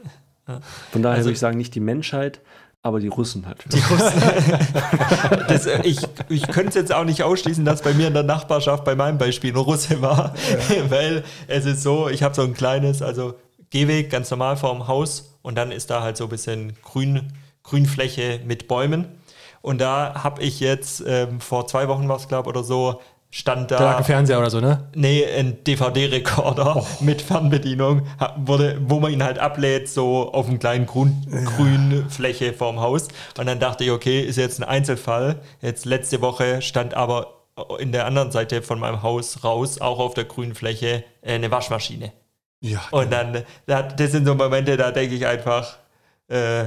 Ja. Von daher Also- würde ich sagen, nicht die Menschheit, aber die Russen halt. Die Russen. das, äh, ich ich könnte es jetzt auch nicht ausschließen, dass bei mir in der Nachbarschaft bei meinem Beispiel ein Russe war, weil es ist so, ich habe so ein kleines, also Gehweg ganz normal vorm Haus und dann ist da halt so ein bisschen Grün, Grünfläche mit Bäumen. Und da habe ich jetzt ähm, vor zwei Wochen was glaube oder so stand da Da lag ein Fernseher oder so, ne? Nee, ein DVD-Rekorder Oh. mit Fernbedienung, wurde, wo man ihn halt ablädt, so auf einer kleinen Grün, Grünfläche vorm Haus. Und dann dachte ich, okay, ist jetzt ein Einzelfall. Jetzt letzte Woche stand aber in der anderen Seite von meinem Haus raus, auch auf der Grünfläche, äh, eine Waschmaschine. Ja. Und dann, da- das sind so Momente, da denke ich einfach, äh,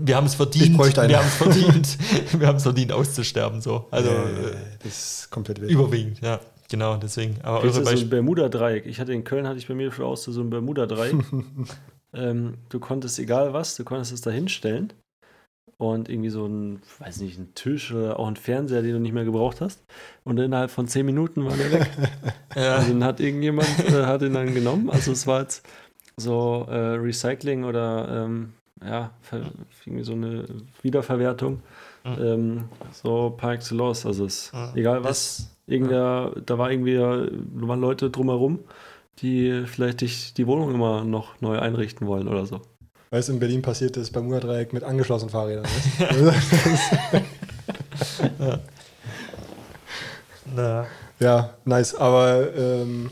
wir haben es verdient, wir haben es verdient, wir haben es verdient auszusterben, so. Also äh, äh, das ist komplett wild. überwiegend, ja, genau, deswegen. Aber Das eure ist so ein Beispiele. Bermuda-Dreieck. Ich hatte in Köln, hatte ich bei mir für aus so ein Bermuda-Dreieck. ähm, du konntest egal was, du konntest es da hinstellen und irgendwie so ein, weiß nicht, ein Tisch oder auch ein Fernseher, den du nicht mehr gebraucht hast. Und innerhalb von zehn Minuten war der weg. Ja. Also den hat irgendjemand äh, hat ihn dann genommen. Also es war jetzt so äh, Recycling oder ähm, ja, irgendwie so eine Wiederverwertung. Mhm. Ähm, so par excellence. Also es Ja. egal was. Irgendwer, da war irgendwie, da waren Leute drumherum, die vielleicht dich die Wohnung immer noch neu einrichten wollen oder so. Weißt du, in Berlin passiert das Bermuda-Dreieck mit angeschlossenen Fahrrädern. weißt du? Na, ja, nice. Aber ähm,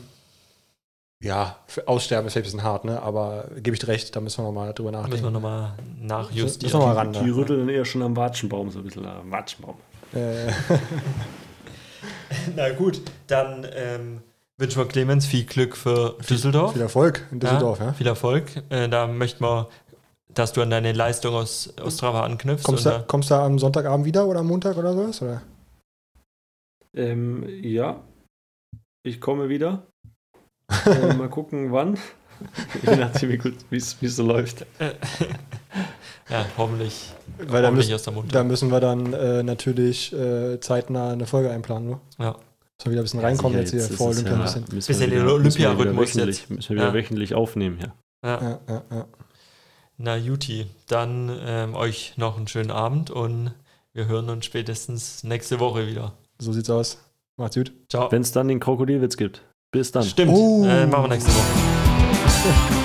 ja, für Aussterben ist vielleicht ein bisschen hart, ne? Aber gebe ich dir recht, da müssen wir nochmal drüber müssen wir nachdenken. nochmal Müssen nachjustieren. wir mal ran. Die Ne? rütteln eher schon am Watschenbaum, so ein bisschen am Watschenbaum. Äh, Na gut, dann ähm, wünschen wir Clemens viel Glück für Düsseldorf. viel Erfolg in Düsseldorf, ja. Viel Erfolg. Äh, da möchten wir, dass du an deine Leistung aus Ostrava anknüpfst. Kommst und du, kommst du am Sonntagabend wieder oder am Montag oder sowas? Oder? Ähm, ja, ich komme wieder. Äh, mal gucken, wann. Je nachdem, wie gut wie es so läuft. da, ja, hoffentlich, Weil da hoffentlich müssen, aus der Mund. da müssen wir dann äh, natürlich äh, zeitnah eine Folge einplanen, ne? Ja. Dass wir wieder ein bisschen reinkommen jetzt hier ist vor Olympia ein bisschen. müssen wir Bisschen wieder- den müssen Olympia-Rhythmus wöchentlich- jetzt. Müssen wir wieder Ja. wöchentlich aufnehmen hier. Ja. Ja, ja, ja. Na, Juti, dann ähm, euch noch einen schönen Abend und wir hören uns spätestens nächste Woche wieder. So sieht's aus. Macht's gut. Ciao. Wenn es dann den Krokodilwitz gibt. Bis dann. Stimmt, Oh. äh, machen wir nächste Woche.